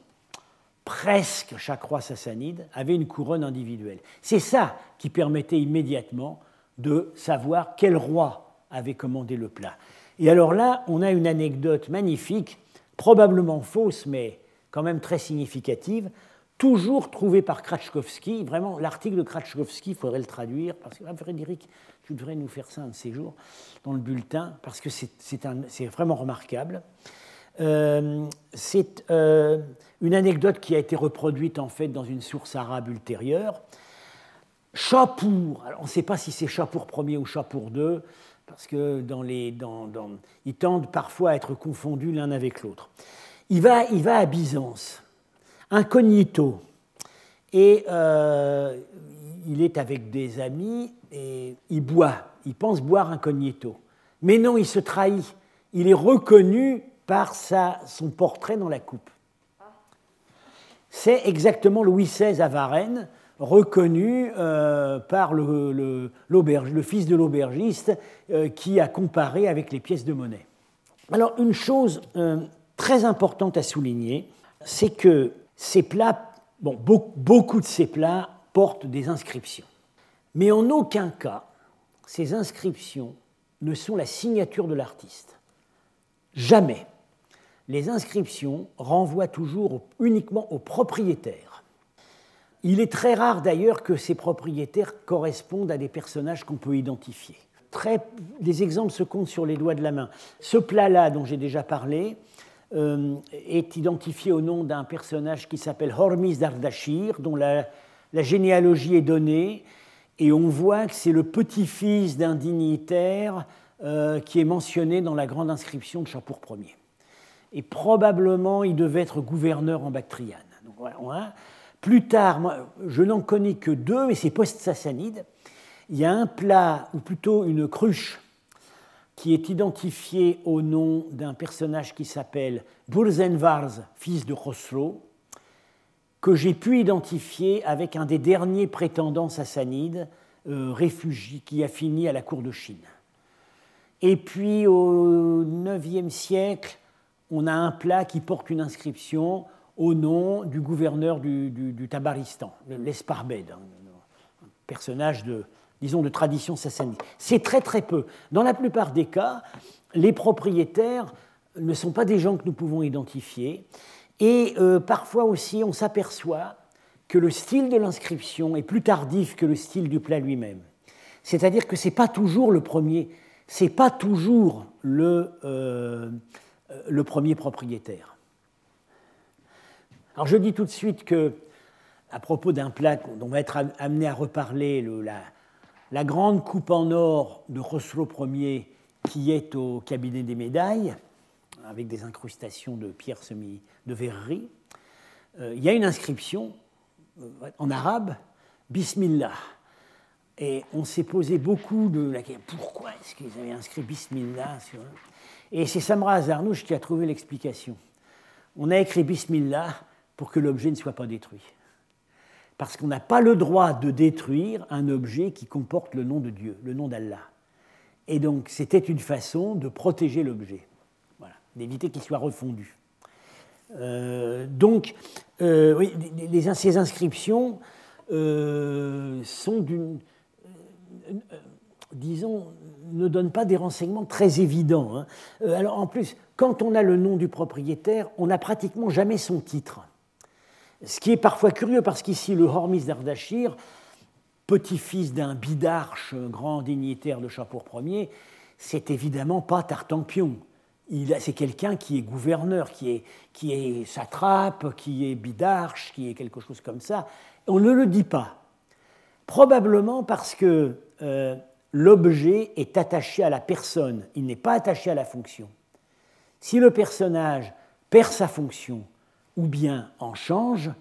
presque chaque roi sassanide, avait une couronne individuelle. C'est ça qui permettait immédiatement de savoir quel roi avait commandé le plat. Et alors là, on a une anecdote magnifique, probablement fausse, mais quand même très significative, toujours trouvée par Kratchkovski. Vraiment, l'article de Kratchkovski, il faudrait le traduire, parce que ah, Frédéric, tu devrais nous faire ça un de ces jours dans le bulletin, parce que c'est vraiment remarquable. Euh, c'est euh, une anecdote qui a été reproduite en fait dans une source arabe ultérieure. Chapour, on ne sait pas si c'est Chapour Ier ou Chapour II, parce que dans les, dans, ils tendent parfois à être confondus l'un avec l'autre. Il va, il va à Byzance, incognito, et euh, il est avec des amis et il boit, il pense boire incognito. Mais non, il se trahit. Il est reconnu par sa, son portrait dans la coupe. C'est exactement Louis XVI à Varennes, reconnu euh, par le, fils de l'aubergiste euh, qui a comparé avec les pièces de monnaie. Alors une chose euh, très importante à souligner, c'est que ces plats, beaucoup de ces plats portent des inscriptions. Mais en aucun cas, ces inscriptions ne sont la signature de l'artiste. Jamais les inscriptions renvoient toujours uniquement aux propriétaires. Il est très rare d'ailleurs que ces propriétaires correspondent à des personnages qu'on peut identifier. Très, des exemples se comptent sur les doigts de la main. Ce plat-là, dont j'ai déjà parlé, euh, est identifié au nom d'un personnage qui s'appelle Hormis Dardashir, dont la, généalogie est donnée, et on voit que c'est le petit-fils d'un dignitaire euh, qui est mentionné dans la grande inscription de Chapour Ier. Et probablement, il devait être gouverneur en Bactriane. Plus tard, je n'en connais que deux, et c'est post-sassanide. Il y a un plat, ou plutôt une cruche, qui est identifiée au nom d'un personnage qui s'appelle Burzenvars, fils de Khosrow, que j'ai pu identifier avec un des derniers prétendants sassanides, euh, réfugié, qui a fini à la cour de Chine. Et puis au IXe siècle, on a un plat qui porte une inscription au nom du gouverneur du, Tabaristan, l'Esparbed, un personnage de, disons, de tradition sassanide. C'est très très peu. Dans la plupart des cas, les propriétaires ne sont pas des gens que nous pouvons identifier. Et euh, parfois aussi, on s'aperçoit que le style de l'inscription est plus tardif que le style du plat lui-même. C'est-à-dire que ce n'est pas toujours le premier, c'est pas toujours le, euh, le premier propriétaire. Alors je dis tout de suite que, à propos d'un plat dont on va être amené à reparler, la, grande coupe en or de Khosrow Ier qui est au cabinet des médailles, avec des incrustations de pierres semi de verrerie, euh, il y a une inscription euh, en arabe, Bismillah. Et on s'est posé beaucoup de la question pourquoi est-ce qu'ils avaient inscrit Bismillah. Et c'est Samra Azarnouch qui a trouvé l'explication. On a écrit Bismillah pour que l'objet ne soit pas détruit. Parce qu'on n'a pas le droit de détruire un objet qui comporte le nom de Dieu, le nom d'Allah. Et donc c'était une façon de protéger l'objet, voilà, d'éviter qu'il soit refondu. Euh, donc, euh, oui, ces inscriptions euh, sont d'une. disons, ne donnent pas des renseignements très évidents. Hein. alors, en plus, quand on a le nom du propriétaire, on n'a pratiquement jamais son titre. Ce qui est parfois curieux, parce qu'ici, le Hormis d'Ardachir, petit-fils d'un bidarche, grand dignitaire de Chapour Ier, c'est évidemment pas Tartampion c'est quelqu'un qui est gouverneur, qui est, qui est satrape, qui est bidarche, qui est quelque chose comme ça. On ne le dit pas. Probablement parce que euh, l'objet est attaché à la personne, il n'est pas attaché à la fonction. Si le personnage perd sa fonction ou bien en change,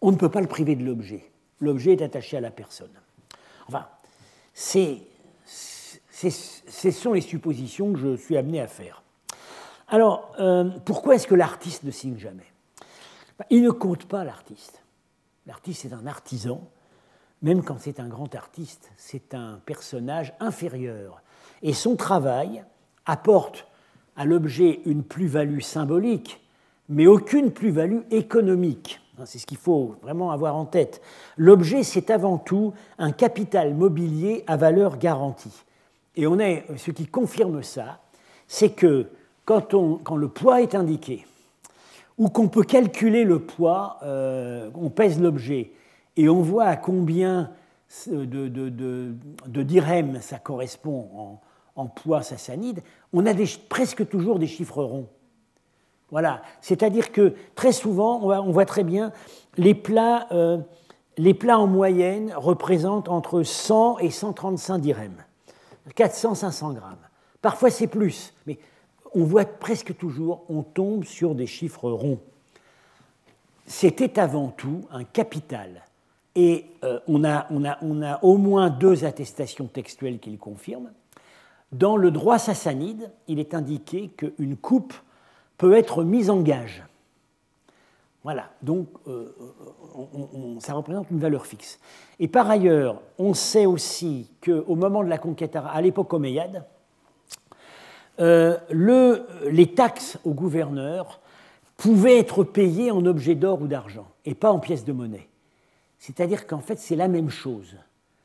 on ne peut pas le priver de l'objet. L'objet est attaché à la personne. Enfin, c'est, ce sont les suppositions que je suis amené à faire. Alors, euh, pourquoi est-ce que l'artiste ne signe jamais? Il ne compte pas l'artiste. L'artiste est un artisan, même quand c'est un grand artiste, c'est un personnage inférieur. Et son travail apporte à l'objet une plus-value symbolique, mais aucune plus-value économique. C'est ce qu'il faut vraiment avoir en tête. L'objet, c'est avant tout un capital mobilier à valeur garantie. Et on ce qui confirme ça, c'est que quand, le poids est indiqué, ou qu'on peut calculer le poids, euh, on pèse l'objet, et on voit à combien de, de, ça correspond en, poids sassanide, on a presque toujours des chiffres ronds. Voilà, c'est-à-dire que très souvent, on voit, très bien, les plats, euh, les plats en moyenne représentent entre 100 et 135 dirhams, 400-500 grammes. Parfois c'est plus, mais on voit presque toujours, on tombe sur des chiffres ronds. C'était avant tout un capital. Et euh, on, a, on, on, a, au moins deux attestations textuelles qui le confirment. Dans le droit sassanide, il est indiqué qu'une coupe peut être mise en gage. Voilà, donc euh, ça représente une valeur fixe. Et par ailleurs, on sait aussi qu'au moment de la conquête à l'époque omeyyade, euh, les taxes au gouverneur pouvaient être payées en objets d'or ou d'argent et pas en pièces de monnaie. C'est-à-dire qu'en fait, c'est la même chose.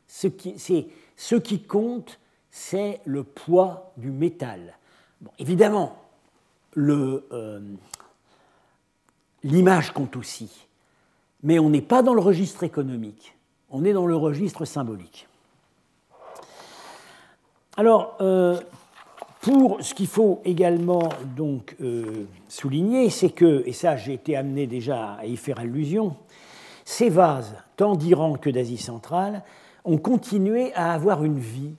Ce qui, ce qui compte, c'est le poids du métal. évidemment, euh, l'image compte aussi, mais on n'est pas dans le registre économique, on est dans le registre symbolique. Alors, euh, pour ce qu'il faut également donc euh, souligner, c'est que, et ça j'ai été amené déjà à y faire allusion, ces vases, tant d'Iran que d'Asie centrale, ont continué à avoir une vie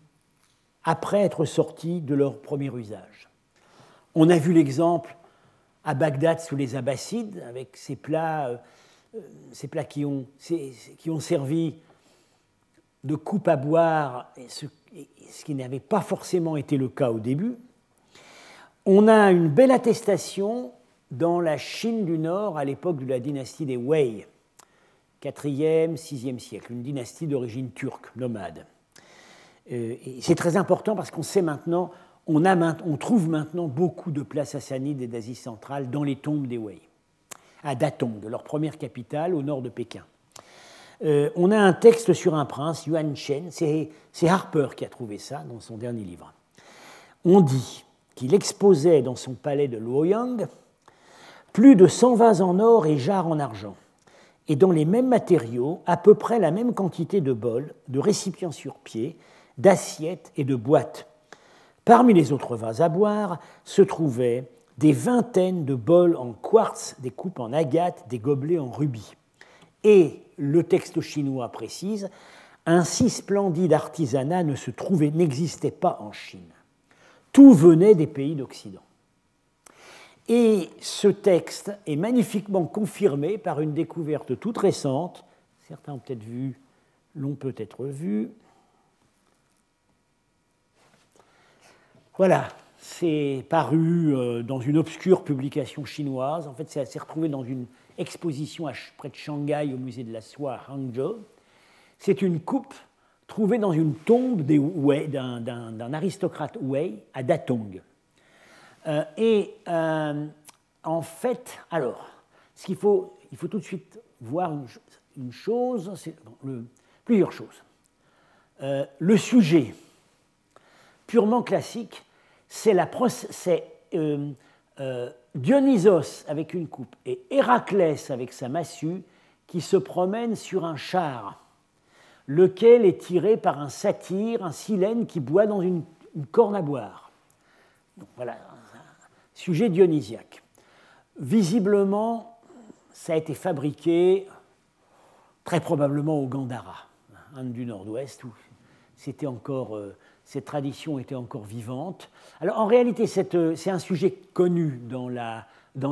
après être sortis de leur premier usage. On a vu l'exemple à Bagdad sous les Abbassides, avec ces plats, euh, plats qui, ont, servi de coupe à boire, ce, qui n'avait pas forcément été le cas au début. On a une belle attestation dans la Chine du Nord à l'époque de la dynastie des Wei, 4e, 6e siècle, une dynastie d'origine turque, nomade. Euh, c'est très important parce qu'on sait maintenant, on, trouve maintenant beaucoup de places sassanides et d'Asie centrale dans les tombes des Wei, à Datong, leur première capitale au nord de Pékin. Euh, on a un texte sur un prince, Yuan Shen, c'est Harper qui a trouvé ça dans son dernier livre. On dit qu'il exposait dans son palais de Luoyang plus de 100 vases en or et jarres en argent, et dans les mêmes matériaux, à peu près la même quantité de bols, de récipients sur pied, d'assiettes et de boîtes. Parmi les autres vases à boire se trouvaient des vingtaines de bols en quartz, des coupes en agate, des gobelets en rubis. Et le texte chinois précise, un si splendide artisanat ne se trouvait, n'existait pas en Chine. Tout venait des pays d'Occident. Et ce texte est magnifiquement confirmé par une découverte toute récente, certains ont peut-être vu, l'ont peut-être vu. Voilà, c'est paru euh, dans une obscure publication chinoise. En fait, c'est retrouvé dans une exposition près de Shanghai au musée de la soie à Hangzhou. C'est une coupe trouvée dans une tombe d'un aristocrate Wei à Datong. Euh, et euh, en fait, alors, ce qu'il faut, il faut tout de suite voir une, chose, plusieurs choses. Le sujet purement classique, c'est Dionysos avec une coupe et Héraclès avec sa massue qui se promènent sur un char, lequel est tiré par un satyre, un silène qui boit dans une, corne à boire. voilà, sujet dionysiaque. Visiblement, ça a été fabriqué très probablement au Gandhara, Inde du Nord-Ouest, où c'était encore, euh, cette tradition était encore vivante. Alors en réalité, euh, c'est un sujet connu dans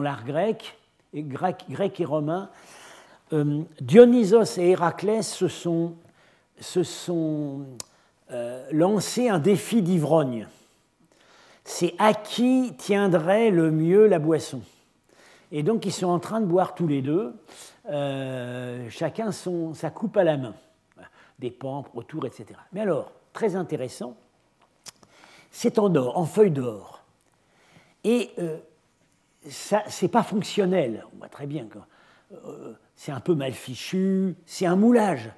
l'art grec, et grec, et romain. Euh, Dionysos et Héraclès se sont, sont lancés un défi d'ivrogne c'est à qui tiendrait le mieux la boisson. Et donc ils sont en train de boire tous les deux, euh, chacun sa coupe à la main, des pampres autour, etc. Mais alors, très intéressant, c'est en or, en feuille d'or. Et euh, ça, c'est pas fonctionnel, on voit très bien euh, c'est un peu mal fichu, c'est un moulage.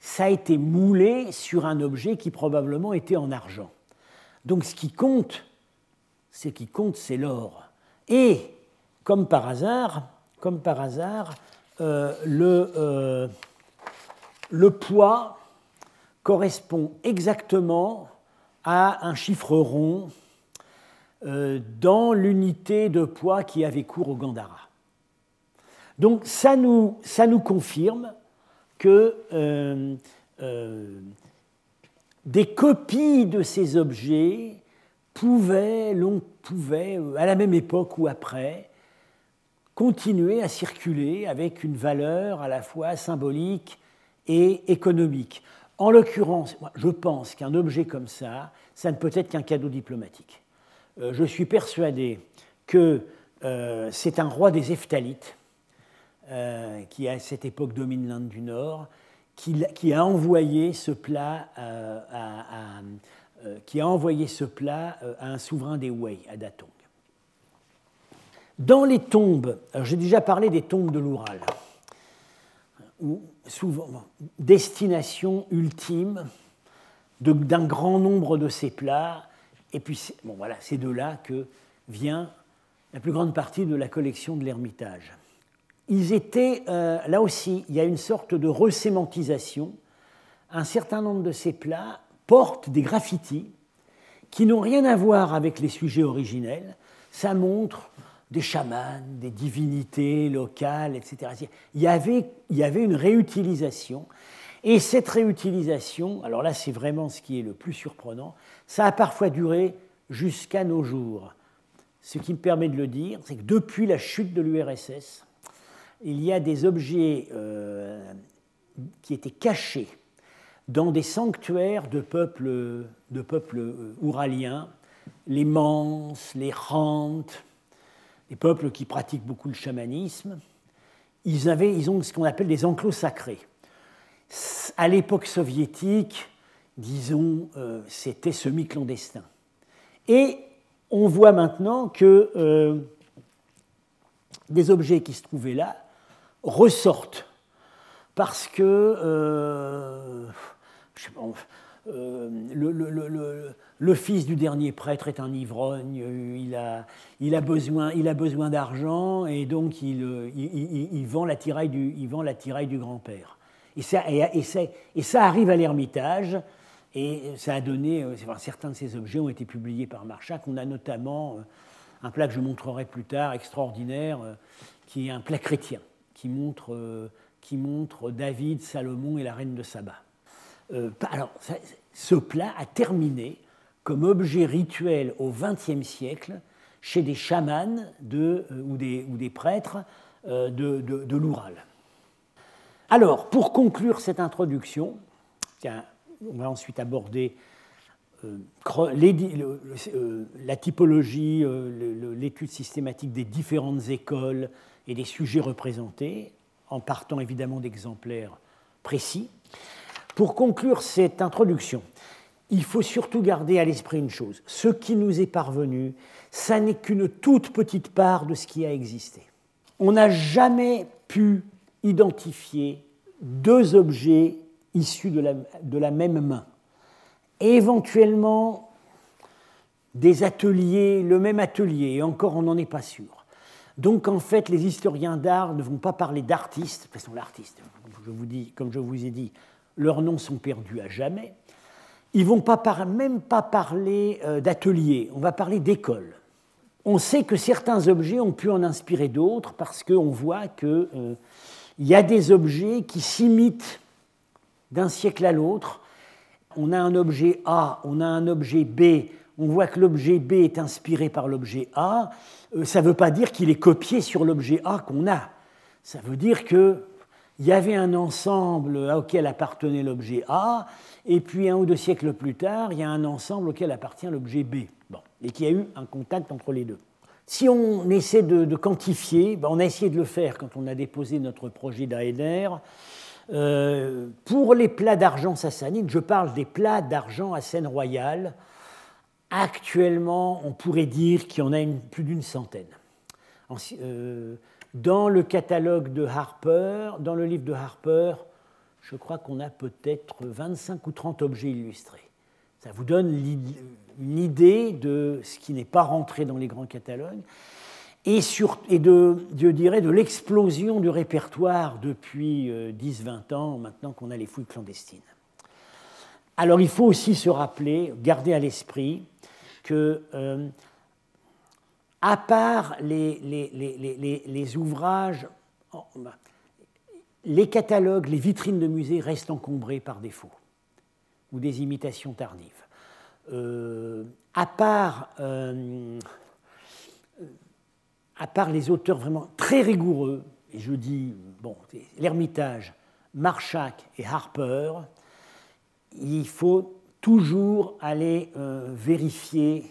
Ça a été moulé sur un objet qui probablement était en argent. Donc ce qui compte, qui compte, c'est l'or. Et, comme par hasard, comme par hasard euh, le, euh, le poids correspond exactement à un chiffre rond euh, dans l'unité de poids qui avait cours au Gandhara. Donc ça nous, ça nous confirme que des copies de ces objets pouvait, l'on pouvait, euh, à la même époque ou après, continuer à circuler avec une valeur à la fois symbolique et économique. En l'occurrence, je pense qu'un objet comme ça, ça ne peut être qu'un cadeau diplomatique. Euh, je suis persuadé que euh, c'est un roi des Eftalites, qui à cette époque domine l'Inde du Nord, qui, a envoyé ce plat à euh, ce plat euh, à un souverain des Wei, à Datong. Dans les tombes, j'ai déjà parlé des tombes de l'Oural, souvent destination ultime d'un grand nombre de ces plats, et puis bon, voilà, c'est de là que vient la plus grande partie de la collection de l'Ermitage. Ils étaient, euh, là aussi, il y a une sorte de resémantisation. Un certain nombre de ces plats portent des graffitis qui n'ont rien à voir avec les sujets originels. Ça montre des chamans, des divinités locales, etc. Il y avait, il y avait une réutilisation. Et cette réutilisation, alors là c'est vraiment ce qui est le plus surprenant, ça a parfois duré jusqu'à nos jours. Ce qui me permet de le dire, c'est que depuis la chute de l'URSS, il y a des objets euh, qui étaient cachés dans des sanctuaires de peuples, de peuples euh, ouraliens, les Mans, les Rant, des peuples qui pratiquent beaucoup le chamanisme. Ils, avaient, ont ce qu'on appelle des enclos sacrés. À l'époque soviétique, disons, euh, c'était semi-clandestin. Et on voit maintenant que euh, des objets qui se trouvaient là ressortent parce que euh, euh, le, fils du dernier prêtre est un ivrogne, il a, il a besoin, d'argent et donc il, il, vend la tiraille du, du grand-père. Et ça, arrive à l'Ermitage. Et ça a donné, euh, certains de ces objets ont été publiés par Marchak. On a notamment euh, un plat que je montrerai plus tard, extraordinaire, euh, qui est un plat chrétien, qui montre, qui montre David, Salomon et la reine de Saba. Alors, ce plat a terminé comme objet rituel au XXe siècle chez des chamans de, ou, des, prêtres de, de, de l'Oural. Alors, pour conclure cette introduction, on va ensuite aborder euh, euh, la typologie, euh, l'étude systématique des différentes écoles et des sujets représentés, en partant évidemment d'exemplaires précis. Pour conclure cette introduction, il faut surtout garder à l'esprit une chose. Ce qui nous est parvenu, ça n'est qu'une toute petite part de ce qui a existé. On n'a jamais pu identifier deux objets issus de la, de même main. éventuellement, des ateliers, le même atelier, et encore on n'en est pas sûr. Donc en fait, les historiens d'art ne vont pas parler d'artistes, parce que l'artiste, je vous dis, comme je vous ai dit, leurs noms sont perdus à jamais. Ils vont pas même pas parler euh, d'ateliers, on va parler d'école. On sait que certains objets ont pu en inspirer d'autres parce qu'on voit qu'il euh, y a des objets qui s'imitent d'un siècle à l'autre. On a un objet A, on a un objet B, on voit que l'objet B est inspiré par l'objet A. Euh, ça ne veut pas dire qu'il est copié sur l'objet A qu'on a. Ça veut dire qu'il y avait un ensemble auquel appartenait l'objet A, et puis un ou deux siècles plus tard, il y a un ensemble auquel appartient l'objet B. Bon, et qu'il y a eu un contact entre les deux. Si on essaie de, quantifier, ben, on a essayé de le faire quand on a déposé notre projet d'ANR, euh, pour les plats d'argent sassanides, je parle des plats d'argent à scène royale. Actuellement, on pourrait dire qu'il y en a plus d'une centaine. Euh, dans le catalogue de Harper, dans le livre de Harper, je crois qu'on a peut-être 25 ou 30 objets illustrés. Ça vous donne une idée de ce qui n'est pas rentré dans les grands catalogues et de, je dirais, de l'explosion du répertoire depuis 10-20 euh, ans, maintenant qu'on a les fouilles clandestines. Alors il faut aussi se rappeler, garder à l'esprit que, euh, à part les, ouvrages, les catalogues, les vitrines de musées restent encombrés par défaut ou des imitations tardives. Euh, à part à part les auteurs vraiment très rigoureux, et je dis, bon, l'Ermitage, Marchak et Harper, il faut toujours aller euh, vérifier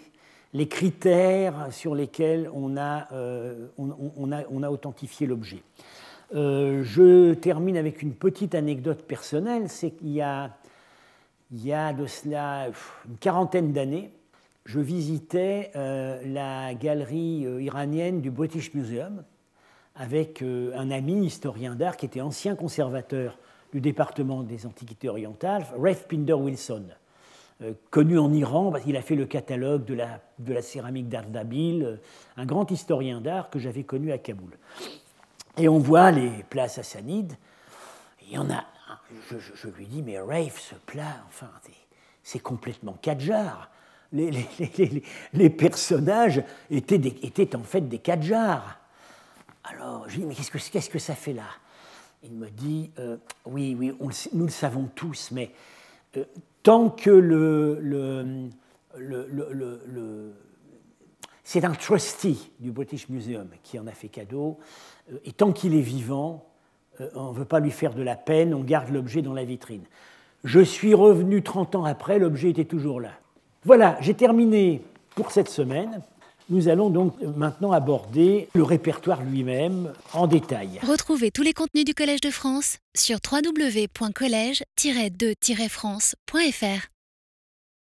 les critères sur lesquels on a, euh, on, a, authentifié l'objet. Euh, je termine avec une petite anecdote personnelle, c'est qu'il y a, il y a de cela une quarantaine d'années, je visitais euh, la galerie iranienne du British Museum avec un ami historien d'art qui était ancien conservateur du département des Antiquités orientales, Rafe Pinder Wilson, connu en Iran parce qu'il a fait le catalogue de la, de la céramique d'Ardabil, un grand historien d'art que j'avais connu à Kaboul. Et on voit les plats sassanides. Il y en a. Je, je, lui dis, mais Rafe, ce plat, enfin, c'est complètement Kadjar les, personnages étaient, étaient, en fait des Kadjars. Alors, je dis, mais qu'est-ce que, que ça fait là? Il me dit, euh, oui, oui, nous le savons tous, mais euh, tant que le, c'est un trustee du British Museum qui en a fait cadeau, euh, et tant qu'il est vivant, on ne veut pas lui faire de la peine, on garde l'objet dans la vitrine. Je suis revenu 30 ans après, l'objet était toujours là. Voilà, j'ai terminé pour cette semaine. Nous allons donc maintenant aborder le répertoire lui-même en détail. Retrouvez tous les contenus du Collège de France sur www.colège-2-france.fr.